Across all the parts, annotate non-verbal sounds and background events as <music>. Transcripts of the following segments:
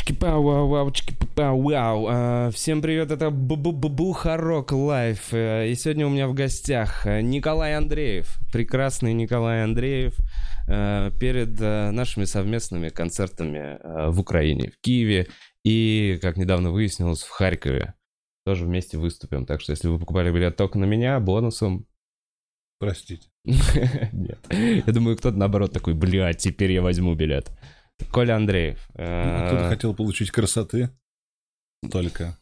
чики пау вау вау чики пау вау А, Всем привет, это Бухарог Лайв. Э, И сегодня у меня в гостях э, Николай Андреев. Прекрасный Николай Андреев. э, Перед нашими совместными концертами в Украине, в Киеве и, как недавно выяснилось, в Харькове. Тоже вместе выступим. Так что, если вы покупали билет только на меня, бонусом Простите. <laughs> Нет. Я думаю, кто-то наоборот такой, блядь, теперь я возьму билет. Коля Андреев. Ну, Кто-то Э, хотел получить красоты. Только.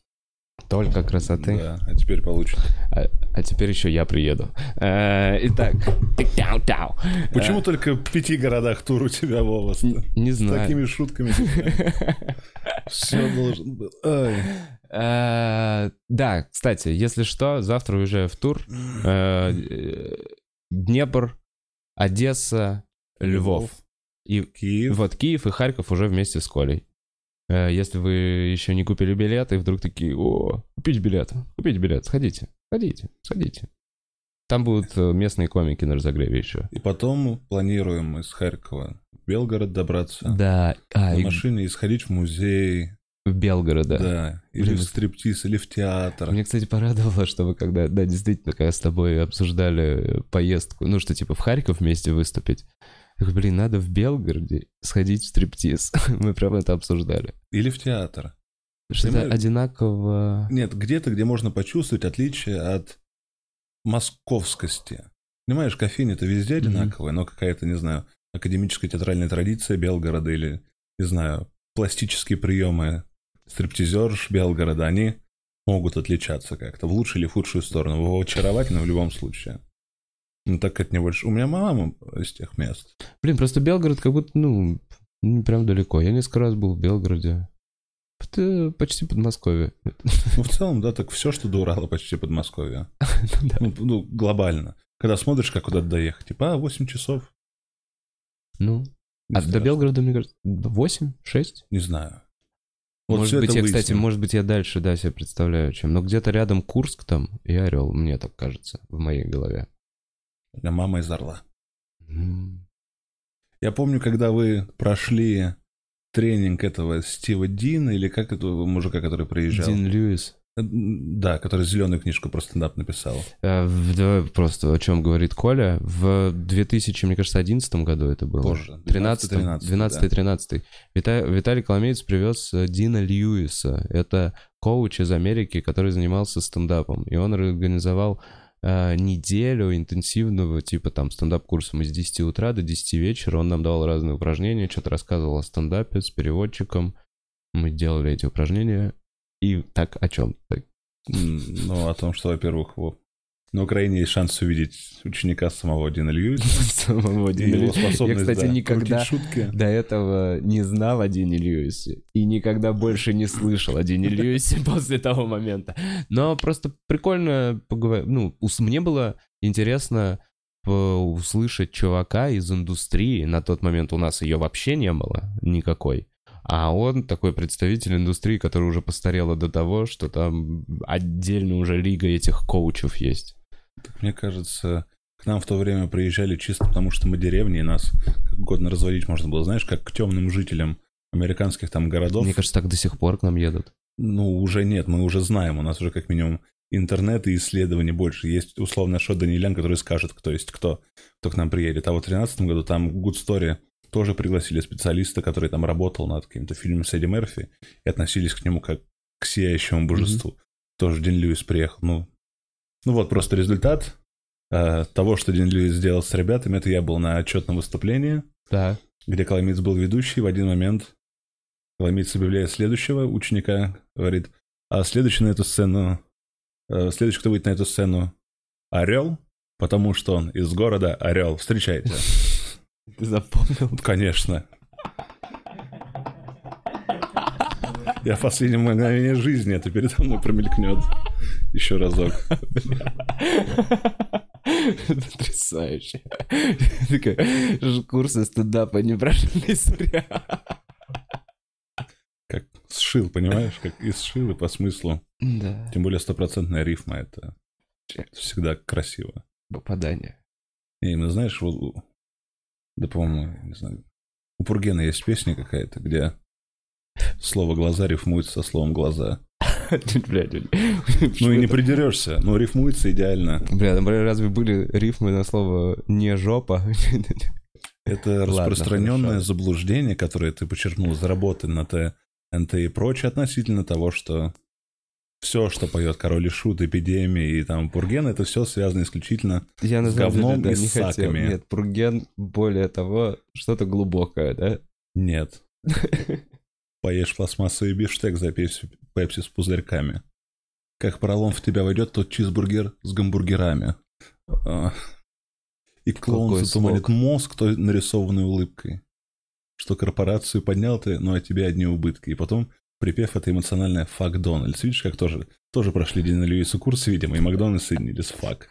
Только красоты. Да, а теперь получит. А, а теперь еще я приеду. Э, Итак. Почему только в пяти городах тур у тебя, Вова? С Не с знаю. такими шутками. <laughs> Все должен был. Ай. Э, Да, кстати, если что, завтра уезжаю в тур. Днепр, Одесса, Львов. И Киев. Вот Киев и Харьков уже вместе с Колей. Э, Если вы еще не купили билет, и вдруг такие, о, купить билет, купить билет, сходите, сходите, сходите. Там будут э, местные комики на разогреве еще. И потом планируем из Харькова в Белгород добраться. Да, а, На и машине и сходить в музей. в Белгород, да. Да. Или Блин, в стриптиз, или в театр. Мне, кстати, порадовало, что вы когда, да, действительно, когда с тобой обсуждали поездку, ну, что, типа, в Харьков вместе выступить, я говорю, блин, надо в Белгороде сходить в стриптиз. <laughs> Мы прям это обсуждали. Или в театр. Что-то Понимаешь? одинаково... Нет, где-то, где можно почувствовать отличие от московскости. Понимаешь, кофейня это везде Мгм. одинаковая, но какая-то, не знаю, академическая театральная традиция Белгорода или, не знаю, пластические приемы стриптизерш Белгорода, они могут отличаться как-то в лучшую или в худшую сторону. Очаровательно в любом случае. Ну, так как не больше... У меня мама из тех мест. Блин, просто Белгород как будто, ну, не прям далеко. Я несколько раз был в Белгороде. Это почти Подмосковье. Ну, в целом, да, так все, что до Урала, почти Подмосковье. <laughs> Ну. Ну, ну, глобально. Когда смотришь, как куда-то доехать, типа, а, 8 часов. Ну, а до. Белгорода, мне кажется, 8, 6? Не знаю. Вот может быть, это я, кстати, выясним. может быть, я дальше, да, себе представляю, чем. Но где-то рядом Курск там и Орел, мне так кажется, в моей голове. Мама из Орла. М. Я помню, когда вы прошли тренинг этого Стива Дина, или как этого мужика, который приезжал? Дин Льюис. Э, Да, который зеленую книжку про стендап написал. Э, Давай просто, о чем говорит Коля. В 2000, мне кажется, 11 году это было. Позже. 13 12-13, 12 13 Виталий Коломеец привез э, Дина Льюиса. Это коуч из Америки, который занимался стендапом. И он организовал э, неделю интенсивного, типа там стендап-курсом из 10 утра до 10 вечера. Он нам давал разные упражнения, что-то рассказывал о стендапе с переводчиком. Мы делали эти упражнения. И так о чем? Ну, о том, что, во-первых, во- на Украине есть шанс увидеть ученика самого Дина Льюиса. <laughs> Самого Дина Льюиса. Я, кстати, да, никогда до этого не знал о Дине Льюисе и никогда больше не слышал о Дине Льюисе <laughs> после того момента. Но просто прикольно поговорить. Ну, ус- мне было интересно услышать чувака из индустрии. На тот момент у нас ее вообще не было никакой. А он такой представитель индустрии, которая уже постарела до того, что там отдельно уже лига этих коучев есть. Мне кажется, к нам в то время приезжали чисто потому, что мы деревни, и нас как угодно разводить можно было, знаешь, как к темным жителям американских там городов. Мне кажется, так до сих пор к нам едут. Ну, уже нет, мы уже знаем, у нас уже как минимум интернет и исследований больше. Есть условно Шот Данилян, который скажет, кто есть кто, кто к нам приедет. А вот в 2013 году там Good Story тоже пригласили специалиста, который там работал над каким-то фильмом с Эдди Мерфи и относились к нему как к сияющему божеству. Тоже Дин Льюис приехал. Ну, ну вот просто результат э, того, что Дин Льюис сделал с ребятами. Это я был на отчетном выступлении, Да. где Коломиц был ведущий. В один момент Коломиц объявляет следующего ученика, говорит, а следующий на эту сцену, э, следующий, кто выйдет на эту сцену, Орел, потому что он из города Орел. Встречайте. <laughs> Ты запомнил? Конечно. Я в последнем мгновении жизни, это передо мной промелькнет. Еще разок. <laughs> Потрясающе. Курсы стендапа не прошли зря. Как сшил, понимаешь? Как и сшил, и по смыслу. Да. Тем более стопроцентная рифма, это всегда красиво. Попадание. И именно, знаешь, вот, да, по-моему, не знаю, у Пургена есть песня какая-то, где Слово «глаза» рифмуется со словом «глаза». <laughs> Ну и не придерешься, но рифмуется идеально. Бля, разве были рифмы на слово «не жопа»? <laughs> Это распространенное заблуждение, которое ты подчеркнул из работы на ТНТ и прочее относительно того, что все, что поет Король и Шут, Эпидемия и там Пурген, это все связано исключительно Я С самом деле, говном да, и не с хотел. саками. Нет, Пурген, более того, что-то глубокое, да? нет. <laughs> Поешь пластмассовый бифштег, запей пепси с пузырьками. Как пролом в тебя войдет тот чизбургер с гамбургерами. А. И клоун Какой затуманит слог. мозг той нарисованной улыбкой. Что корпорацию поднял ты, но от тебя одни убытки. И потом припев это эмоциональное «фак Дональдс». Видишь, как тоже, тоже прошли Дина Льюиса курс, видимо, и Макдональдс соединились «фак».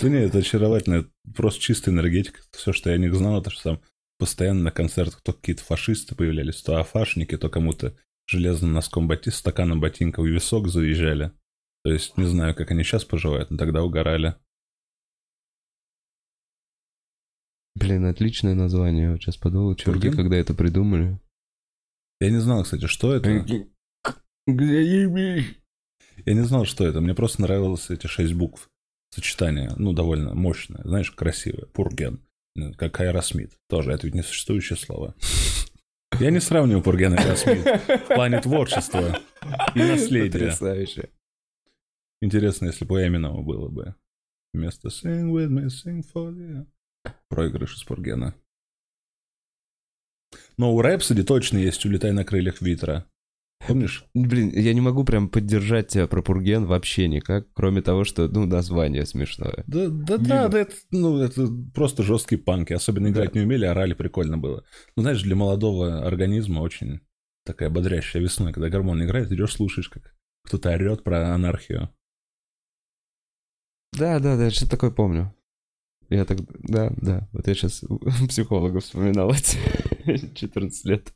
Да нет, это очаровательно. Это просто чистая энергетика. Все, что я о них знал, это что там постоянно на концертах то какие-то фашисты появлялись, то афашники, то кому-то железным носком боти, стаканом ботинка в висок заезжали. То есть не знаю, как они сейчас поживают, но тогда угорали. Блин, отличное название. Вот сейчас подумал, чуваки, когда это придумали. Я не знал, кстати, что это. Я не знал, что это. Мне просто нравилось эти шесть букв. Сочетание, ну, довольно мощное. Знаешь, красивое. Пурген. Как Аэросмит. Тоже, это ведь не существующее слово. <laughs> Я не сравниваю Пурген и Аэросмит в плане творчества и наследия. Потрясающе. Интересно, если бы у Эминема было бы. Вместо Sing with me, sing for you. Проигрыш из Пургена. Но у Rhapsody точно есть «Улетай на крыльях ветра». Помнишь? Блин, я не могу прям поддержать тебя про Пурген вообще никак, кроме того, что, ну, название смешное. Да, да, Мимо. да, да, это, ну, это просто жесткие панки. Особенно играть не умели, орали, прикольно было. Ну, знаешь, для молодого организма очень такая бодрящая весна, когда гормон играет, идешь, слушаешь, как кто-то орет про анархию. Да, да, да, что такое помню. Я так, да, да, вот я сейчас <laughs> психолога вспоминал эти <laughs> 14 лет.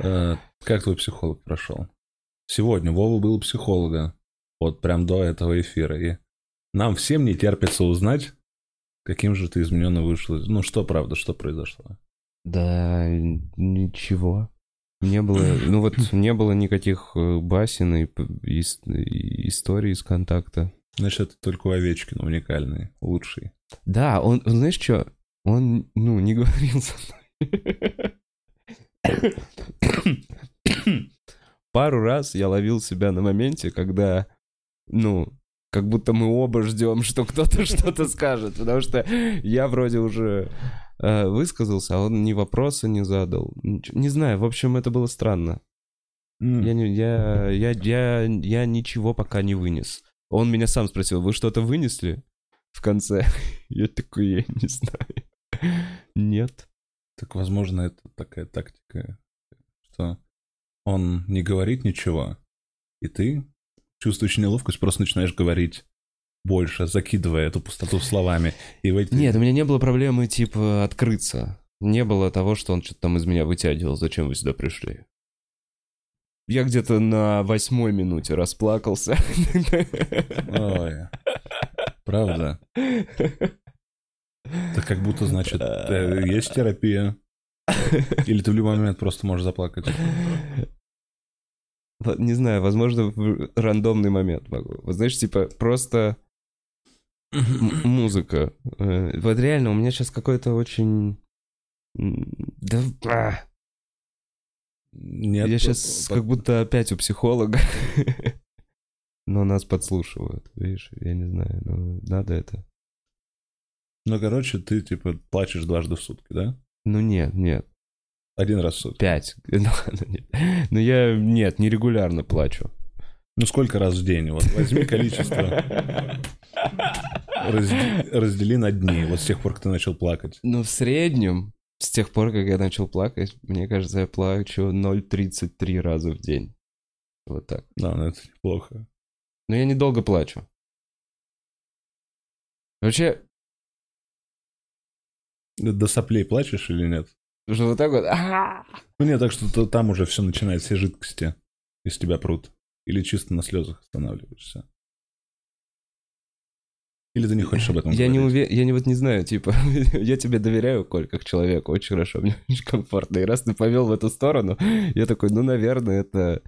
Э, Как твой психолог прошел? Сегодня Вова был у психолога. Вот прям до этого эфира. И нам всем не терпится узнать, каким же ты измененно вышел. Ну, что правда, что произошло? Да, ничего. Не было, ну вот не было никаких э, басен и ис- и историй из контакта. Значит, это только у Овечкина уникальный, лучший. Да, он, он, знаешь что? Он, ну, не говорил со мной. <laughs> Пару раз я ловил себя на моменте, когда, ну, как будто мы оба ждем, что кто-то <laughs> что-то скажет, потому что я вроде уже э, высказался, а он ни вопроса не задал. Нич- Не знаю, в общем, это было странно. М. Я, не, я, я, я, я ничего пока не вынес. Он меня сам спросил, вы что-то вынесли в конце? <laughs> Я такой, я не знаю. <laughs> Нет. Так, возможно, это такая тактика, что он не говорит ничего, и ты чувствуешь неловкость, просто начинаешь говорить больше, закидывая эту пустоту словами. И эти... Нет, у меня не было проблемы, типа, открыться. Не было того, что он что-то там из меня вытягивал. Зачем вы сюда пришли? Я где-то на восьмой минуте расплакался. Ой, правда. Это как будто, значит, э, <laughs> есть терапия. Или ты в любой момент просто можешь заплакать. Не знаю, возможно, в рандомный момент могу. Вот знаешь, типа, просто музыка. Э, Вот реально, у меня сейчас какой-то очень... Да... а, Нет, я сейчас по- как будто опять у психолога. <laughs> Но нас подслушивают, видишь, я не знаю, ну, надо это. Ну, короче, ты, типа, плачешь дважды в сутки, да? Ну нет, нет, Один раз в сутки. пять. <laughs> Ну, ладно, нет. Но я, нет, нерегулярно плачу. Ну, сколько раз в день? Вот возьми количество, разде- раздели на дни. Вот с тех пор, как ты начал плакать. Ну, в среднем, с тех пор, как я начал плакать, мне кажется, я плачу 0,33 раза в день. Вот так. Да, ну это неплохо. Но я недолго плачу. Вообще, До соплей плачешь или нет? что вот так вот... Ну нет, так что то- там уже все начинает, все жидкости из тебя прут. Или чисто на слезах останавливаешься. Или ты не хочешь об этом Я не уверен, я не вот не знаю, типа, <laughs> я тебе доверяю, Коль, как человеку, очень хорошо, мне <laughs> очень комфортно. И раз ты повел в эту сторону, я такой, ну, наверное, это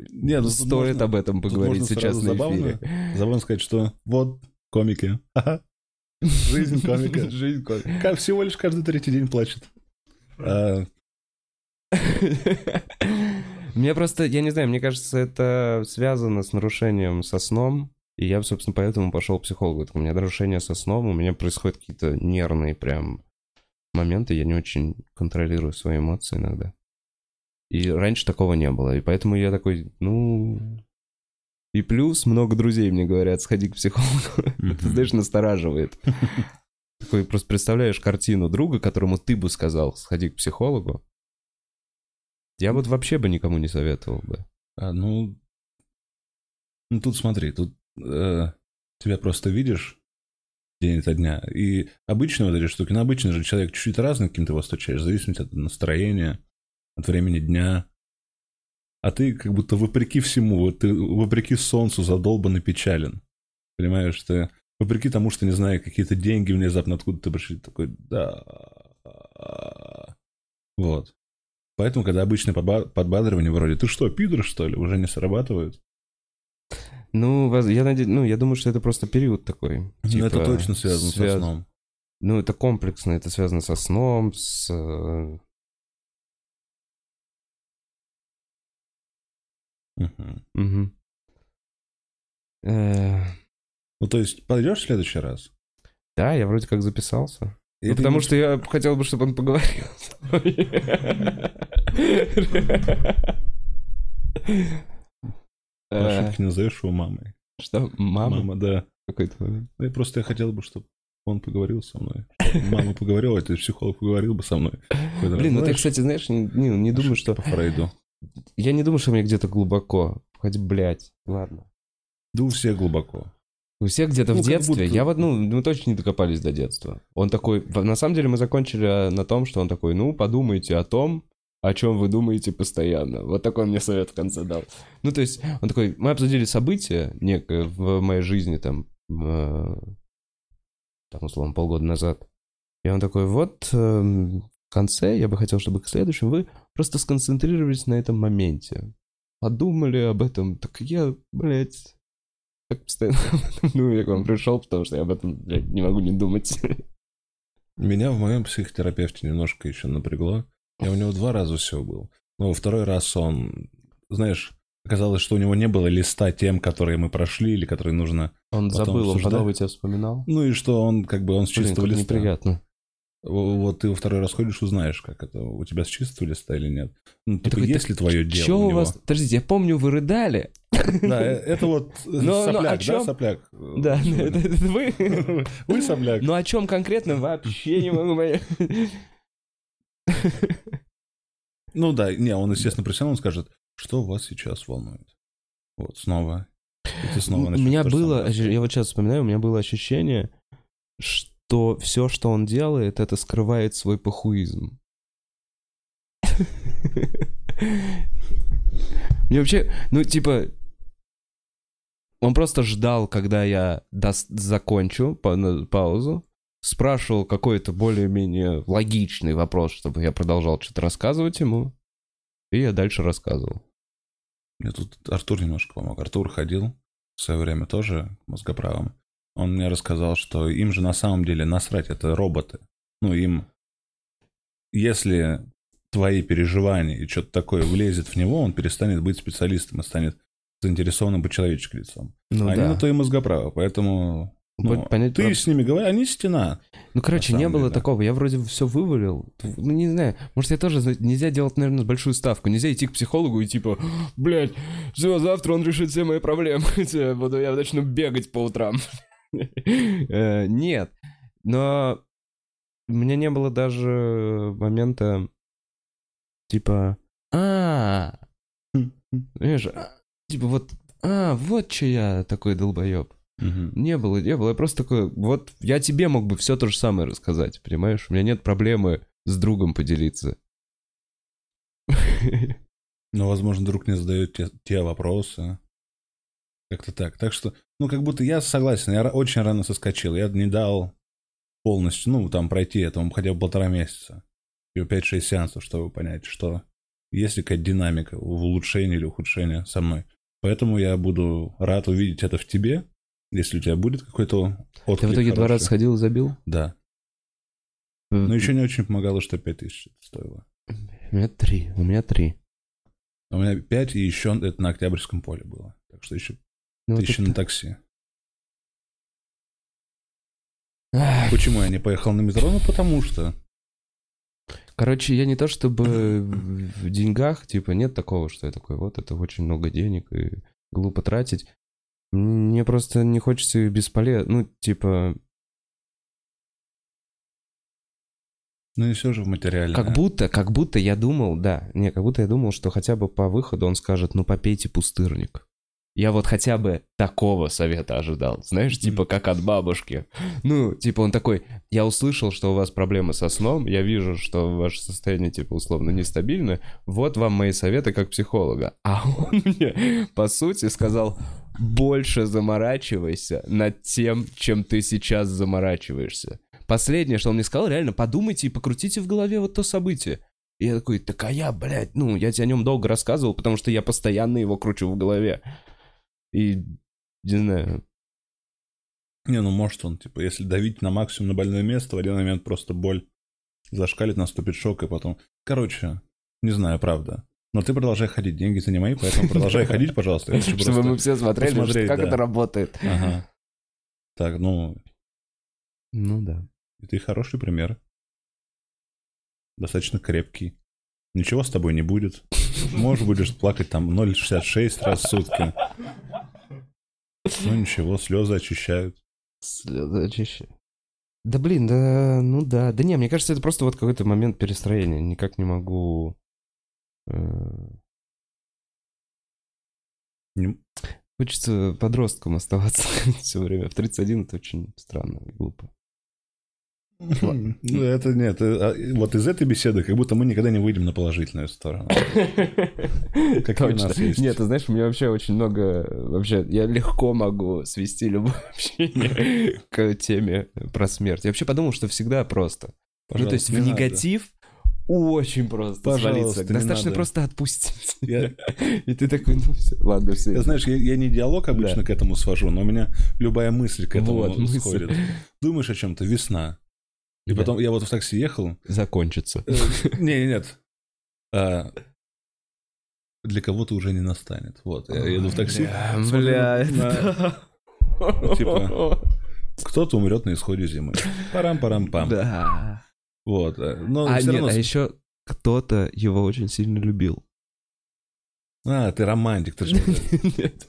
Нет, ну, стоит можно- об этом поговорить сейчас на забавно, эфире. забавно сказать, что вот комики. <laughs> Ха-ха. Жизнь комика. <laughs> Жизнь комика. Как всего лишь каждый третий день плачет. А, <laughs> Мне просто, я не знаю, мне кажется, это связано с нарушением со сном. И я, собственно, поэтому пошел к психологу. Так У меня нарушение со сном, у меня происходят какие-то нервные прям моменты, я не очень контролирую свои эмоции иногда. И раньше такого не было. И поэтому я такой, ну... И плюс много друзей мне говорят, сходи к психологу. <laughs> Это, знаешь, настораживает. <laughs> Такой просто представляешь картину друга, которому ты бы сказал, сходи к психологу. Я вот вообще бы никому не советовал бы. а, ну, ну, тут смотри, тут э, тебя просто видишь день ото дня. И обычно вот эти штуки, ну, обычно же человек чуть-чуть разный, каким ты его встречаешь, в зависимости от настроения, от времени дня. А ты как будто вопреки всему, вот ты вопреки солнцу задолбан и печален. Понимаешь, ты вопреки тому, что, не знаю, какие-то деньги внезапно откуда-то пришли, такой, да. Вот. Поэтому, когда обычное подба- подбадривание вроде, ты что, пидор, что ли, уже не срабатывает? Ну, я надеюсь, ну, я думаю, что это просто период такой. Ну, Типа, это точно связано связ- со сном. Ну, это комплексно, это связано со сном, с... мгм. Э, Ну, то есть, пойдешь в следующий раз? Да, я вроде как записался. Ну, потому не- что я хотел бы, чтобы он поговорил. ошибке <laughs> назовешь его мамой. Что, мама? Мама, да. какой-то момент? Ну, я просто я хотел бы, чтобы он поговорил со мной. Мама поговорила, а ты психолог поговорил бы со мной. Блин, ну ты, кстати, знаешь, не, не- не думаю, ошибки что... По Фрейду. Я не думаю, что мне где-то глубоко. Хоть, блядь, ладно. Да у всех глубоко. У всех где-то Ну, в детстве. будто- Я вот, ну, мы точно не докопались до детства. Он такой... На самом деле мы закончили а, на том, что он такой, ну, подумайте о том, о чем вы думаете постоянно. Вот такой мне совет в конце дал. Ну, то есть, он такой, мы обсудили событие некое в моей жизни, там, э, там, условно, полгода назад. И он такой, вот эм, конце я бы хотел, чтобы к следующему вы просто сконцентрировались на этом моменте. Подумали об этом. Так я, блядь, так постоянно об этом думаю, я к вам пришел, потому что я об этом, блядь, не могу не думать. Меня в моем психотерапевте немножко еще напрягло. Я у него два раза всего был. Но во второй раз он, знаешь, оказалось, что у него не было листа тем, которые мы прошли или которые нужно... Он Потом забыл, он обсуждали. по новой тебя вспоминал. Ну и что он как бы он с Блин, чистого листа. неприятно. Вот ты во второй раз ходишь, узнаешь, как это у тебя с чистого листа или нет. Ну, типа, такой, есть ли твое дело Че у у вас... Подождите, я помню, вы рыдали. Да, э, это вот <laughs> Но- но сопляк, о да, чём? сопляк? Да, это это вы. <laughs> Вы сопляк. Ну о чем конкретно вообще не могу понять. Ну да, не, он, естественно, профессионал, он скажет, что вас сейчас волнует. Вот, снова. И ты снова У меня было, я вот сейчас вспоминаю, у меня было ощущение, что все, что он делает, это скрывает свой похуизм. <laughs> Мне вообще, ну, типа, он просто ждал, когда я дос- закончу паузу, спрашивал какой-то более-менее логичный вопрос, чтобы я продолжал что-то рассказывать ему, и я дальше рассказывал. Мне тут Артур немножко помог. Артур ходил в свое время тоже мозгоправым. Он мне рассказал, что им же на самом деле насрать, это роботы. Ну, им... Если твои переживания и что-то такое влезет в него, он перестанет быть специалистом и станет заинтересованным по человеческим лицом. Ну, Они да. на то и мозгоправы, поэтому... ну, Пон- понять ты про- с ними говори, они стена. Ну, короче, не было деле. такого. Я вроде все вывалил. Ну, не знаю. Может, я тоже... Нельзя делать, наверное, большую ставку. Нельзя идти к психологу и типа, блядь, все, завтра он решит все мои проблемы. <laughs> Буду, я начну бегать по утрам. <laughs> <laughs> Э, Нет. Но у меня не было даже момента, типа, а, знаешь, а, типа вот, а, вот че я такой долбоеб. Не было, не было. Я просто такой, вот я тебе мог бы все то же самое рассказать, понимаешь? У меня нет проблемы с другом поделиться. <laughs> Но, возможно, друг не задает те, те вопросы. Как-то так. Так что, ну, как будто я согласен, я очень рано соскочил. Я не дал полностью, ну, там, пройти этому хотя бы полтора месяца. И 5-6 сеансов, чтобы понять, что есть ли какая-то динамика в улучшении или ухудшении со мной. Поэтому я буду рад увидеть это в тебе, если у тебя будет какой-то отклик Ты в итоге хороший. два раза сходил и забил? Да. Но еще не очень помогало, что 5000 стоило. У меня три. У меня три. У меня 5, и еще это на Октябрьском поле было. Так что еще Ну, вот тысяча это- на такси. Ах, Почему я не поехал на метро? Ну, потому что. Короче, я не то чтобы <clears throat> в в деньгах, типа, нет такого, что я такой, вот это очень много денег и глупо тратить. Мне просто не хочется бесполезно, ну, типа, Ну и все же в материале. как будто, как будто я думал, да, не, как будто я думал, что хотя бы по выходу он скажет, ну, попейте пустырник. Я вот хотя бы такого совета ожидал, знаешь, типа как от бабушки. Ну, типа он такой, я услышал, что у вас проблемы со сном, я вижу, что ваше состояние, типа, условно нестабильно, вот вам мои советы как психолога. А он <laughs> мне, по сути, сказал, больше заморачивайся над тем, чем ты сейчас заморачиваешься. Последнее, что он мне сказал, реально, подумайте и покрутите в голове вот то событие. И я такой, так а я, блядь, ну, я тебе о нем долго рассказывал, потому что я постоянно его кручу в голове. И, не знаю, Не, ну может он, типа, если давить на максимум на больное место, в один момент просто боль зашкалит, наступит шок, и потом... Короче, не знаю, правда. Но ты продолжай ходить, деньги-то не мои, поэтому <laughs> продолжай ходить, пожалуйста. Чтобы мы все смотрели, как это работает. Ага. Так, ну, Ну да. и ты хороший пример. Достаточно крепкий. Ничего с тобой не будет. Может, будешь плакать там 0,66 раз в сутки. Ну ничего, слезы очищают. Слезы очищаю. Да блин, да, ну да. Да не, мне кажется, это просто вот какой-то момент перестроения. Никак не могу... э, Не- Хочется подростком оставаться <laughs> все время. В 31 это очень странно и глупо. Ну, это нет. э, а, Вот из этой беседы как будто мы никогда не выйдем на положительную сторону. <laughs> Какие у нас есть? Нет, ты знаешь, у меня вообще очень много... Вообще, я легко могу свести любое <laughs> общение к теме про смерть. Я вообще подумал, что всегда просто. Ну, то есть в негатив очень просто Пожалуйста, свалиться. Достаточно надо. просто отпустить. Я- <laughs> И ты такой, ну все, ладно, все. Я, знаешь, я, я не диалог обычно Да. к этому свожу, но у меня любая мысль к этому Вот, мысль. сходит. Думаешь о чем-то, весна. И Да. потом я вот в такси ехал. Закончится. э, Не, нет. А, Для кого-то уже не настанет. Вот, я еду в такси. Бля, это- Типа, Кто-то умрет на исходе зимы. Парам-парам-пам. Да. Вот. э, Но А нет, равно... а еще кто-то его очень сильно любил. А, ты романтик, ты же <laughs> Нет.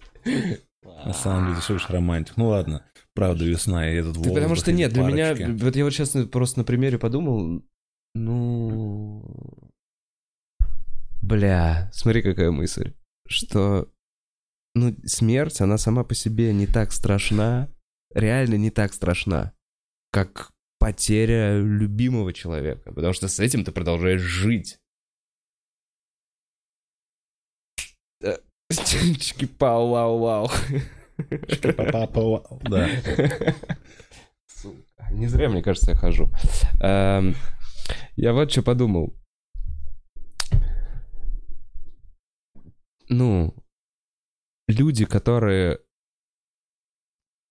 на самом деле всего лишь романтик. Ну ладно, правда, весна, и этот Да потому что нет, для меня, вот я вот сейчас просто на примере подумал, ну, бля, смотри, какая мысль, что, ну, смерть, она сама по себе не так страшна, реально не так страшна, как потеря любимого человека, потому что с этим ты продолжаешь жить. Э, <laughs> Чики-пау-вау-вау. Па-па-па, Да. Не зря, мне кажется, я хожу. Эм, Я вот что подумал. Ну, люди, которые...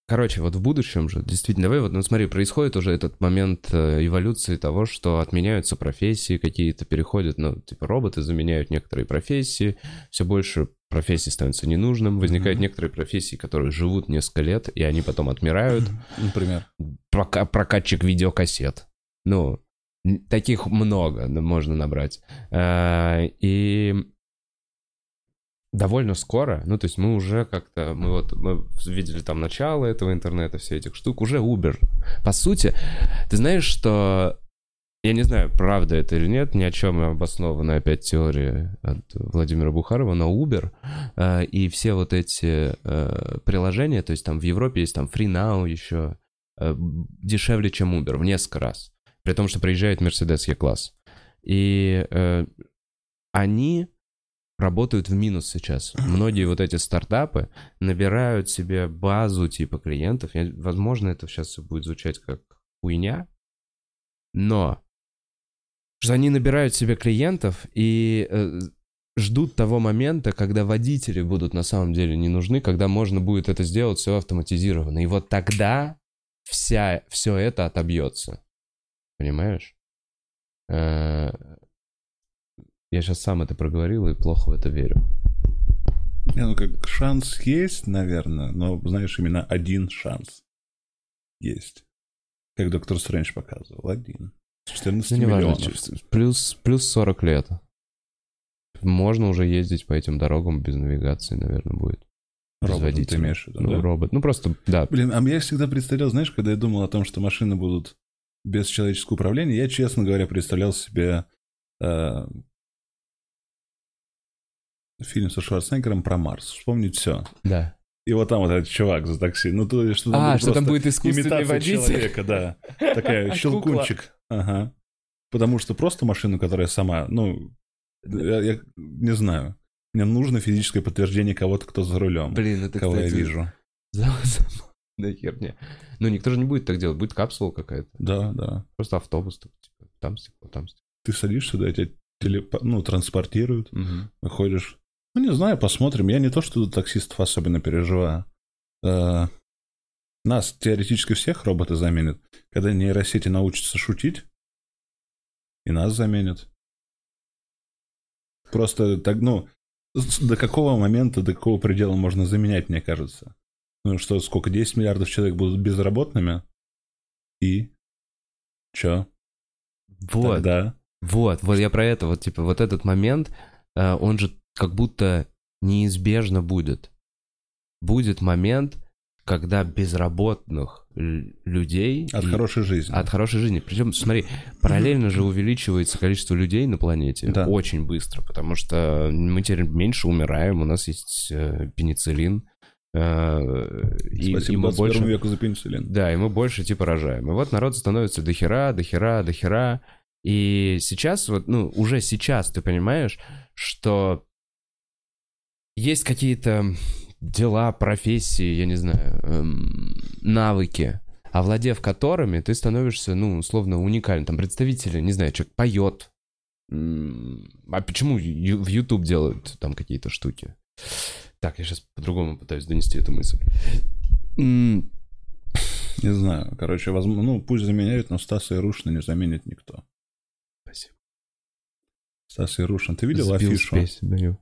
Короче, вот в будущем же, действительно, давай вот, ну смотри, происходит уже этот момент э, эволюции того, что отменяются профессии какие-то, переходят, ну, типа роботы заменяют некоторые профессии, все больше профессий становится ненужным, возникают Мгм. некоторые профессии, которые живут несколько лет, и они потом отмирают, Например. прока- прокатчик видеокассет. Ну, таких много можно набрать. А, И довольно скоро, ну, то есть мы уже как-то, мы вот мы видели там начало этого интернета, все этих штук, уже Uber. По сути, ты знаешь, что я не знаю, правда это или нет, ни о чем обоснованная опять теория от Владимира Бухарова, но Uber э, и все вот эти э, приложения, то есть там в Европе есть там FreeNow еще, э, дешевле, чем Uber в несколько раз. При том, что приезжает Mercedes E-класс. И э, они работают в минус сейчас. Многие вот эти стартапы набирают себе базу типа клиентов. Я- возможно, это сейчас всё будет звучать как хуйня, но что они набирают себе клиентов и э, ждут того момента, когда водители будут на самом деле не нужны, когда можно будет это сделать все автоматизированно. И вот тогда вся, все это отобьется. Понимаешь? Э, Я сейчас сам это проговорил и плохо в это верю. Не, ну как шанс есть, наверное, но, знаешь, именно один шанс есть. Как доктор Стрэндж показывал, один. С 14 Ну, неважно, миллионов. плюс, плюс 40 лет. Можно уже ездить по этим дорогам без навигации, наверное, будет. Без Роботом ты имеешь в виду, Ну, да? робот. Ну, просто, да. Блин, а я всегда представлял, знаешь, когда я думал о том, что машины будут без человеческого управления, я, честно говоря, представлял себе э, фильм со Шварценеггером про Марс. Вспомнить все. Да. И вот там вот этот чувак за такси. Ну, то есть, что А, будет что там будет искусственный водитель? человека, да. Такая <laughs> щелкунчик. Ага. Потому что просто машину, которая сама, ну, я, я не знаю. Мне нужно физическое подтверждение кого-то, кто за рулем. Блин, это, кого кстати, я вижу. <laughs> Да херня. Ну, никто же не будет так делать. Будет капсула какая-то. Да, да. Просто автобус. типа, там стекло, там стекло. Ты садишься, да, тебя телеп- ну, транспортируют, Мгм. выходишь. Ну, не знаю, посмотрим. Я не то, что за таксистов особенно переживаю. Э, Нас теоретически всех роботы заменят. Когда нейросети научатся шутить, и нас заменят. Просто так, ну, до какого момента, до какого предела можно заменять, мне кажется. Ну что, сколько, 10 миллиардов человек будут безработными? И? Чё? Вот. Тогда? Вот, вот я про это, вот типа вот этот момент, э, он же как будто неизбежно будет. Будет момент, когда безработных людей От и- хорошей жизни. от хорошей жизни. Причем, смотри, параллельно же увеличивается количество людей на планете Да. очень быстро, потому что мы теперь меньше умираем, у нас есть э, пенициллин. э, и, Спасибо и мы 21 больше веку за пенициллин. да, и мы больше типа рожаем. И вот народ становится до хера, до хера, до хера. И сейчас, вот, ну, уже сейчас ты понимаешь, что есть какие-то дела, профессии, я не знаю, эм, навыки, овладев которыми ты становишься, ну, условно, уникальным. Там представители, не знаю, человек поет. А почему в YouTube делают там какие-то штуки? Так, я сейчас по-другому пытаюсь донести эту мысль. Не знаю. Короче, возможно, ну, пусть заменяют, но Стаса Ярушина не заменит никто. Спасибо. Стас Ярушин, ты видел Сбил афишу? спесь, даю.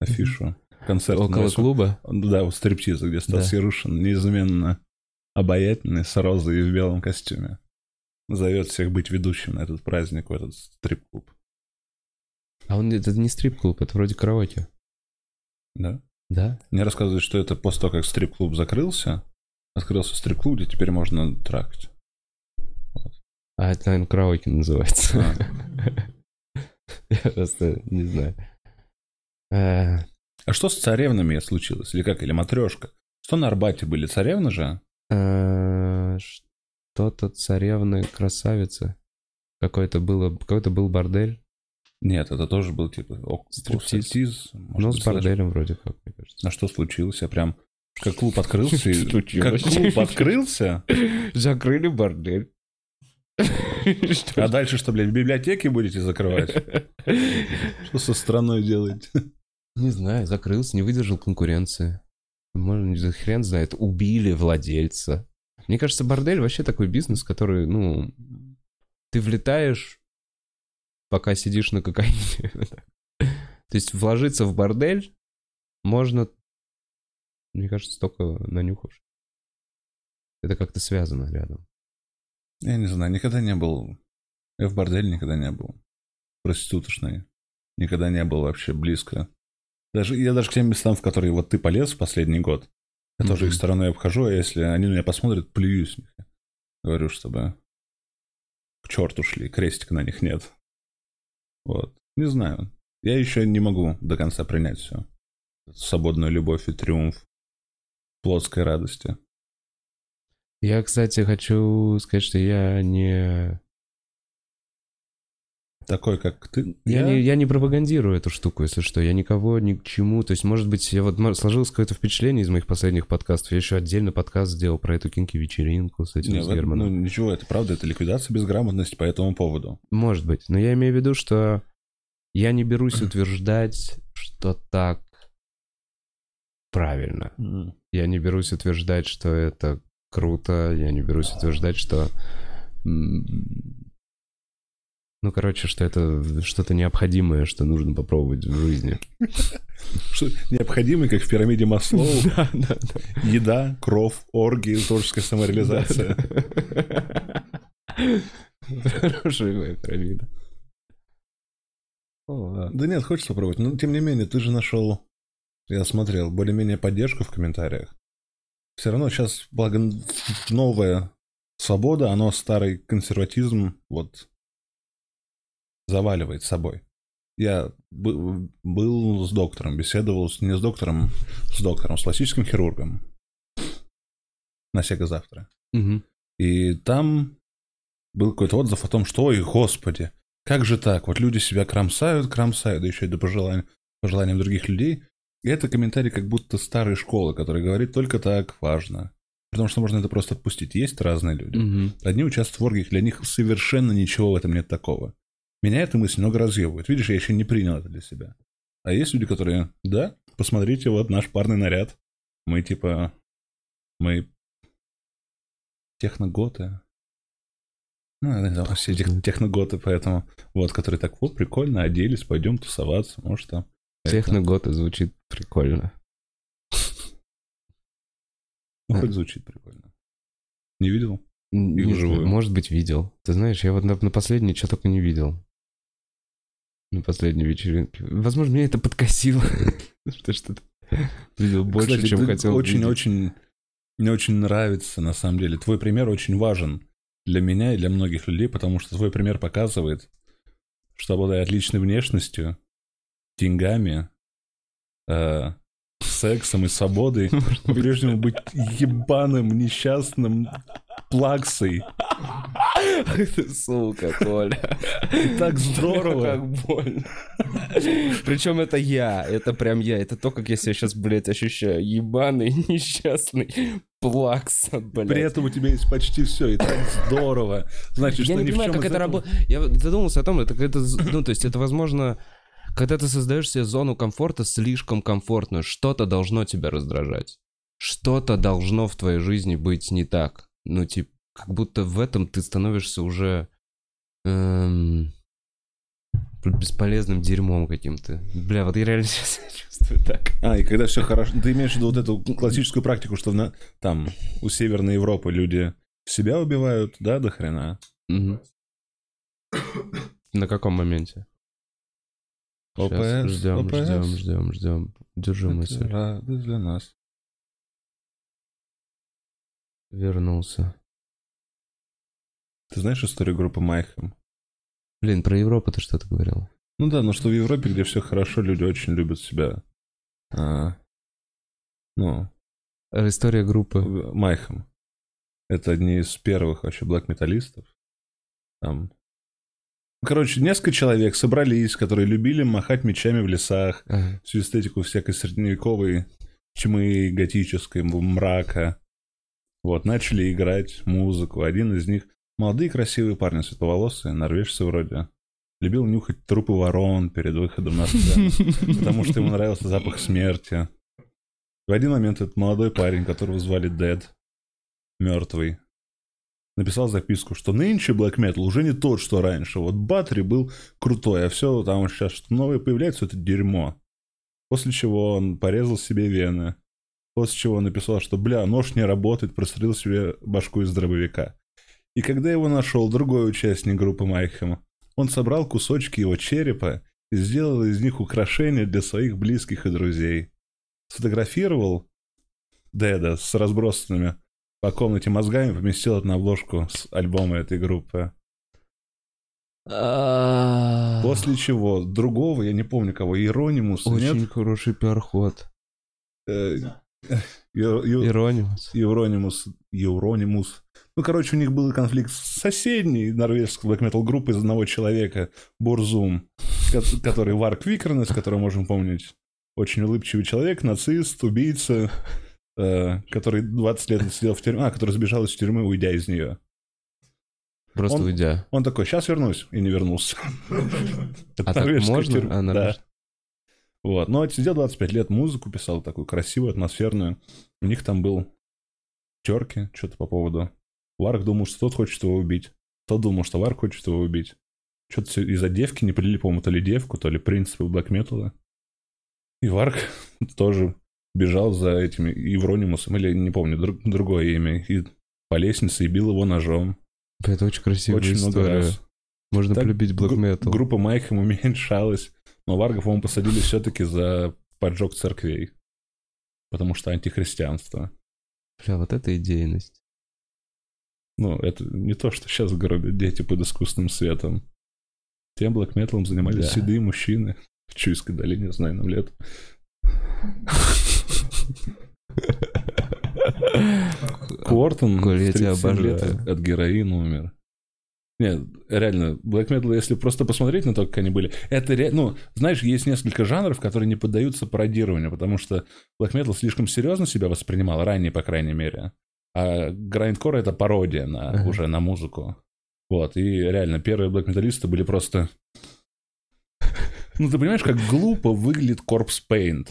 Афишу. Концерт. Около на восьмом- клуба? Да, вот стриптиза, где Стас Да. Ярушин неизменно обаятельный, с розой и в белом костюме. Зовет всех быть ведущим на этот праздник, в этот стрип-клуб. А он это не стрип-клуб, это вроде караоке. Да? Да? Мне рассказывают, что это после того, как стрип-клуб закрылся, открылся стрип-клуб, где теперь можно трахать. А это, наверное, караоке называется. А. <laughs> Я просто не знаю. А что с царевнами случилось? Или как? Или матрешка? Что на Арбате были? Царевны же? э, Что-то царевны красавицы. Какой-то было, какой-то был бордель. Нет, это тоже был типа ок- Стриптиз. Ну, с борделем вроде как, мне кажется. А что случилось? Я прям... Как клуб открылся... и-. Как клуб открылся, Закрыли бордель. а дальше что, блядь, библиотеки будете закрывать? <laughs> Что со страной делаете? Не знаю, закрылся, не выдержал конкуренции. Может, хрен знает, убили владельца. Мне кажется, бордель вообще такой бизнес, который, ну, ты влетаешь, пока сидишь на кокаине. <laughs> То есть вложиться в бордель можно, мне кажется, только нанюхавшись. Это как-то связано рядом. Я не знаю, никогда не был... Я в борделе никогда не был. Проституточной. Никогда не был вообще близко. Даже, я даже к тем местам, в которые вот ты полез в последний год, я тоже Мгм. их стороной обхожу, а если они на меня посмотрят, плюю с них. Говорю, чтобы к черту шли, крестика на них нет. Вот. Не знаю. Я еще не могу до конца принять все. Свободную любовь и триумф плотской радости. Я, кстати, хочу сказать, что я не... такой, как ты. Я, не, я не пропагандирую эту штуку, если что. Я никого ни к чему. То есть, может быть, я вот сложилось какое-то впечатление из моих последних подкастов. Я еще отдельно подкаст сделал про эту кинки-вечеринку с этим Не, с этом- ну, Германом. ничего, это правда, это ликвидация безграмотности по этому поводу. Может быть. Но я имею в виду, что я не берусь <clears throat> утверждать, что так правильно. Я не берусь утверждать, что это круто. Я не берусь утверждать, что... Ну, короче, что это что-то необходимое, что нужно попробовать в жизни. Что необходимый, как в пирамиде Маслоу, <laughs> Да, да, да. еда, кровь, оргии, творческая самореализация. <laughs> Хорошая пирамида. Да нет, хочется попробовать. Но тем не менее, ты же нашел, я смотрел, более-менее поддержку в комментариях. Все равно сейчас, благо, новая свобода, оно старый консерватизм вот заваливает собой. Я бы- был с доктором, беседовал с, не с доктором, с доктором, с пластическим хирургом на Сега завтра. Мгм. И там был какой-то отзыв о том, что, ой, господи, как же так? Вот люди себя кромсают, кромсают, да еще и до пожеланий, пожеланиям других людей. И это комментарий как будто старой школы, который говорит только так важно. Потому что можно это просто отпустить. Есть разные люди. Мгм. Одни участвуют в оргиях, для них совершенно ничего в этом нет такого. Меня эта мысль много разъебывает. Видишь, я еще не принял это для себя. А есть люди, которые, да, посмотрите, вот наш парный наряд. Мы типа, мы техноготы. Ну, это все тех- техноготы, поэтому вот, которые так, вот, прикольно, оделись, пойдем тусоваться, может там. это. Техноготы звучит прикольно. Ну, хоть звучит прикольно. Не видел? Их вживую. Может быть, видел. Ты знаешь, я вот на, на последней что только не видел. На последней вечеринке. Возможно, меня это подкосило. <laughs> Что что-то видел больше, Кстати, чем хотел. Очень-очень... Мне очень нравится, на самом деле. Твой пример очень важен для меня и для многих людей, потому что твой пример показывает, что обладая отличной внешностью, деньгами, э, сексом и свободой, по-прежнему быть ебаным, несчастным плаксой. Ты сука, Коля. И так здорово. Как больно. Причем это я, это прям я. Это то, как я себя сейчас, блядь, ощущаю. Ебаный, несчастный плакса, блядь. При этом у тебя есть почти все, и так здорово. Значит, я что не понимаю, чем как это работает. Я задумался о том, это з- ну, то есть это возможно, когда ты создаешь себе зону комфорта слишком комфортную, что-то должно тебя раздражать. Что-то должно в твоей жизни быть не так. Ну, типа, как будто в этом ты становишься уже эм, бесполезным дерьмом каким-то. Бля, вот я реально <laughs> сейчас чувствую так. А, и когда все хорошо... Ты имеешь в виду вот эту классическую практику, что на... там у Северной Европы люди себя убивают, да, до хрена? Мгм. На каком моменте? ОПС, Ждем, ОПС. ждем, ждем, ждем. Держу Это мысль. радость для нас. Вернулся. Ты знаешь историю группы Майхем? Блин, про Европу ты что-то говорил. Ну да, но что в Европе, где все хорошо, люди очень любят себя. а, ну, История группы. Майхем. Это одни из первых вообще блэк-металлистов. Там... Короче, несколько человек собрались, которые любили махать мечами в лесах, Ага. всю эстетику всякой средневековой тьмы, готической, мрака. Вот, начали играть музыку. Один из них, молодые красивые парни, светловолосые, норвежцы вроде, любил нюхать трупы ворон перед выходом на сцену, <laughs> потому что ему нравился запах смерти. В один момент этот молодой парень, которого звали Дед, мертвый, написал записку, что нынче Black Metal уже не тот, что раньше. Вот Батри был крутой, а все там сейчас что новое появляется, это дерьмо. После чего он порезал себе вены. После чего он написал, что, бля, нож не работает, прострелил себе башку из дробовика. И когда его нашел другой участник группы Майхема, он собрал кусочки его черепа и сделал из них украшения для своих близких и друзей. Сфотографировал Деда с разбросанными по комнате мозгами, поместил это на обложку с альбома этой группы. После чего другого, я не помню кого, Иеронимуса, Очень нет? хороший пиар-ход. Э, Иронимус. Евронимус, Евронимус. Ну, короче, у них был конфликт с соседней норвежской black metal группой из одного человека, Борзум, ко- который Варк Викернес, которого можем помнить. Очень улыбчивый человек, нацист, убийца, э, который 20 лет сидел в тюрьме, а, который сбежал из тюрьмы, уйдя из нее. Просто Он- уйдя. Он такой, сейчас вернусь, и не вернулся. <laughs> А так можно? Да. Вот, но сидел 25 лет, музыку писал такую красивую, атмосферную. У них там был терки, что-то по поводу. Варк думал, что тот хочет его убить. Тот думал, что Варк хочет его убить. Что-то из-за девки не полили, по-моему, то ли девку, то ли принципы блэк металла. И Варк <laughs> тоже бежал за этими Евронимусом, или не помню, друг- другое имя, и по лестнице и бил его ножом. Это очень красивая Очень много история. раз. Можно Так, полюбить Black Metal. Группа Майком <laughs> уменьшалась, но Варга, по-моему, посадили все-таки за поджог церквей. Потому что антихристианство. Бля, вот это идейность. Ну, это не то, что сейчас гробят дети под искусственным светом. Тем блэк металом занимались Да. седые мужчины в Чуйской долине, знаю нам лет. <laughs> <laughs> Куортон Коль, я тебя 37 лет обожаю. от, героина умер. Нет, реально, Black Metal, если просто посмотреть на то, как они были, это реально, ну, знаешь, есть несколько жанров, которые не поддаются пародированию, потому что Black Metal слишком серьезно себя воспринимал, ранее, по крайней мере, а Grindcore — это пародия на, Ага. уже на музыку. Вот, и реально, первые Black Metalисты были просто... <laughs> Ну, ты понимаешь, как глупо выглядит Corpse Paint?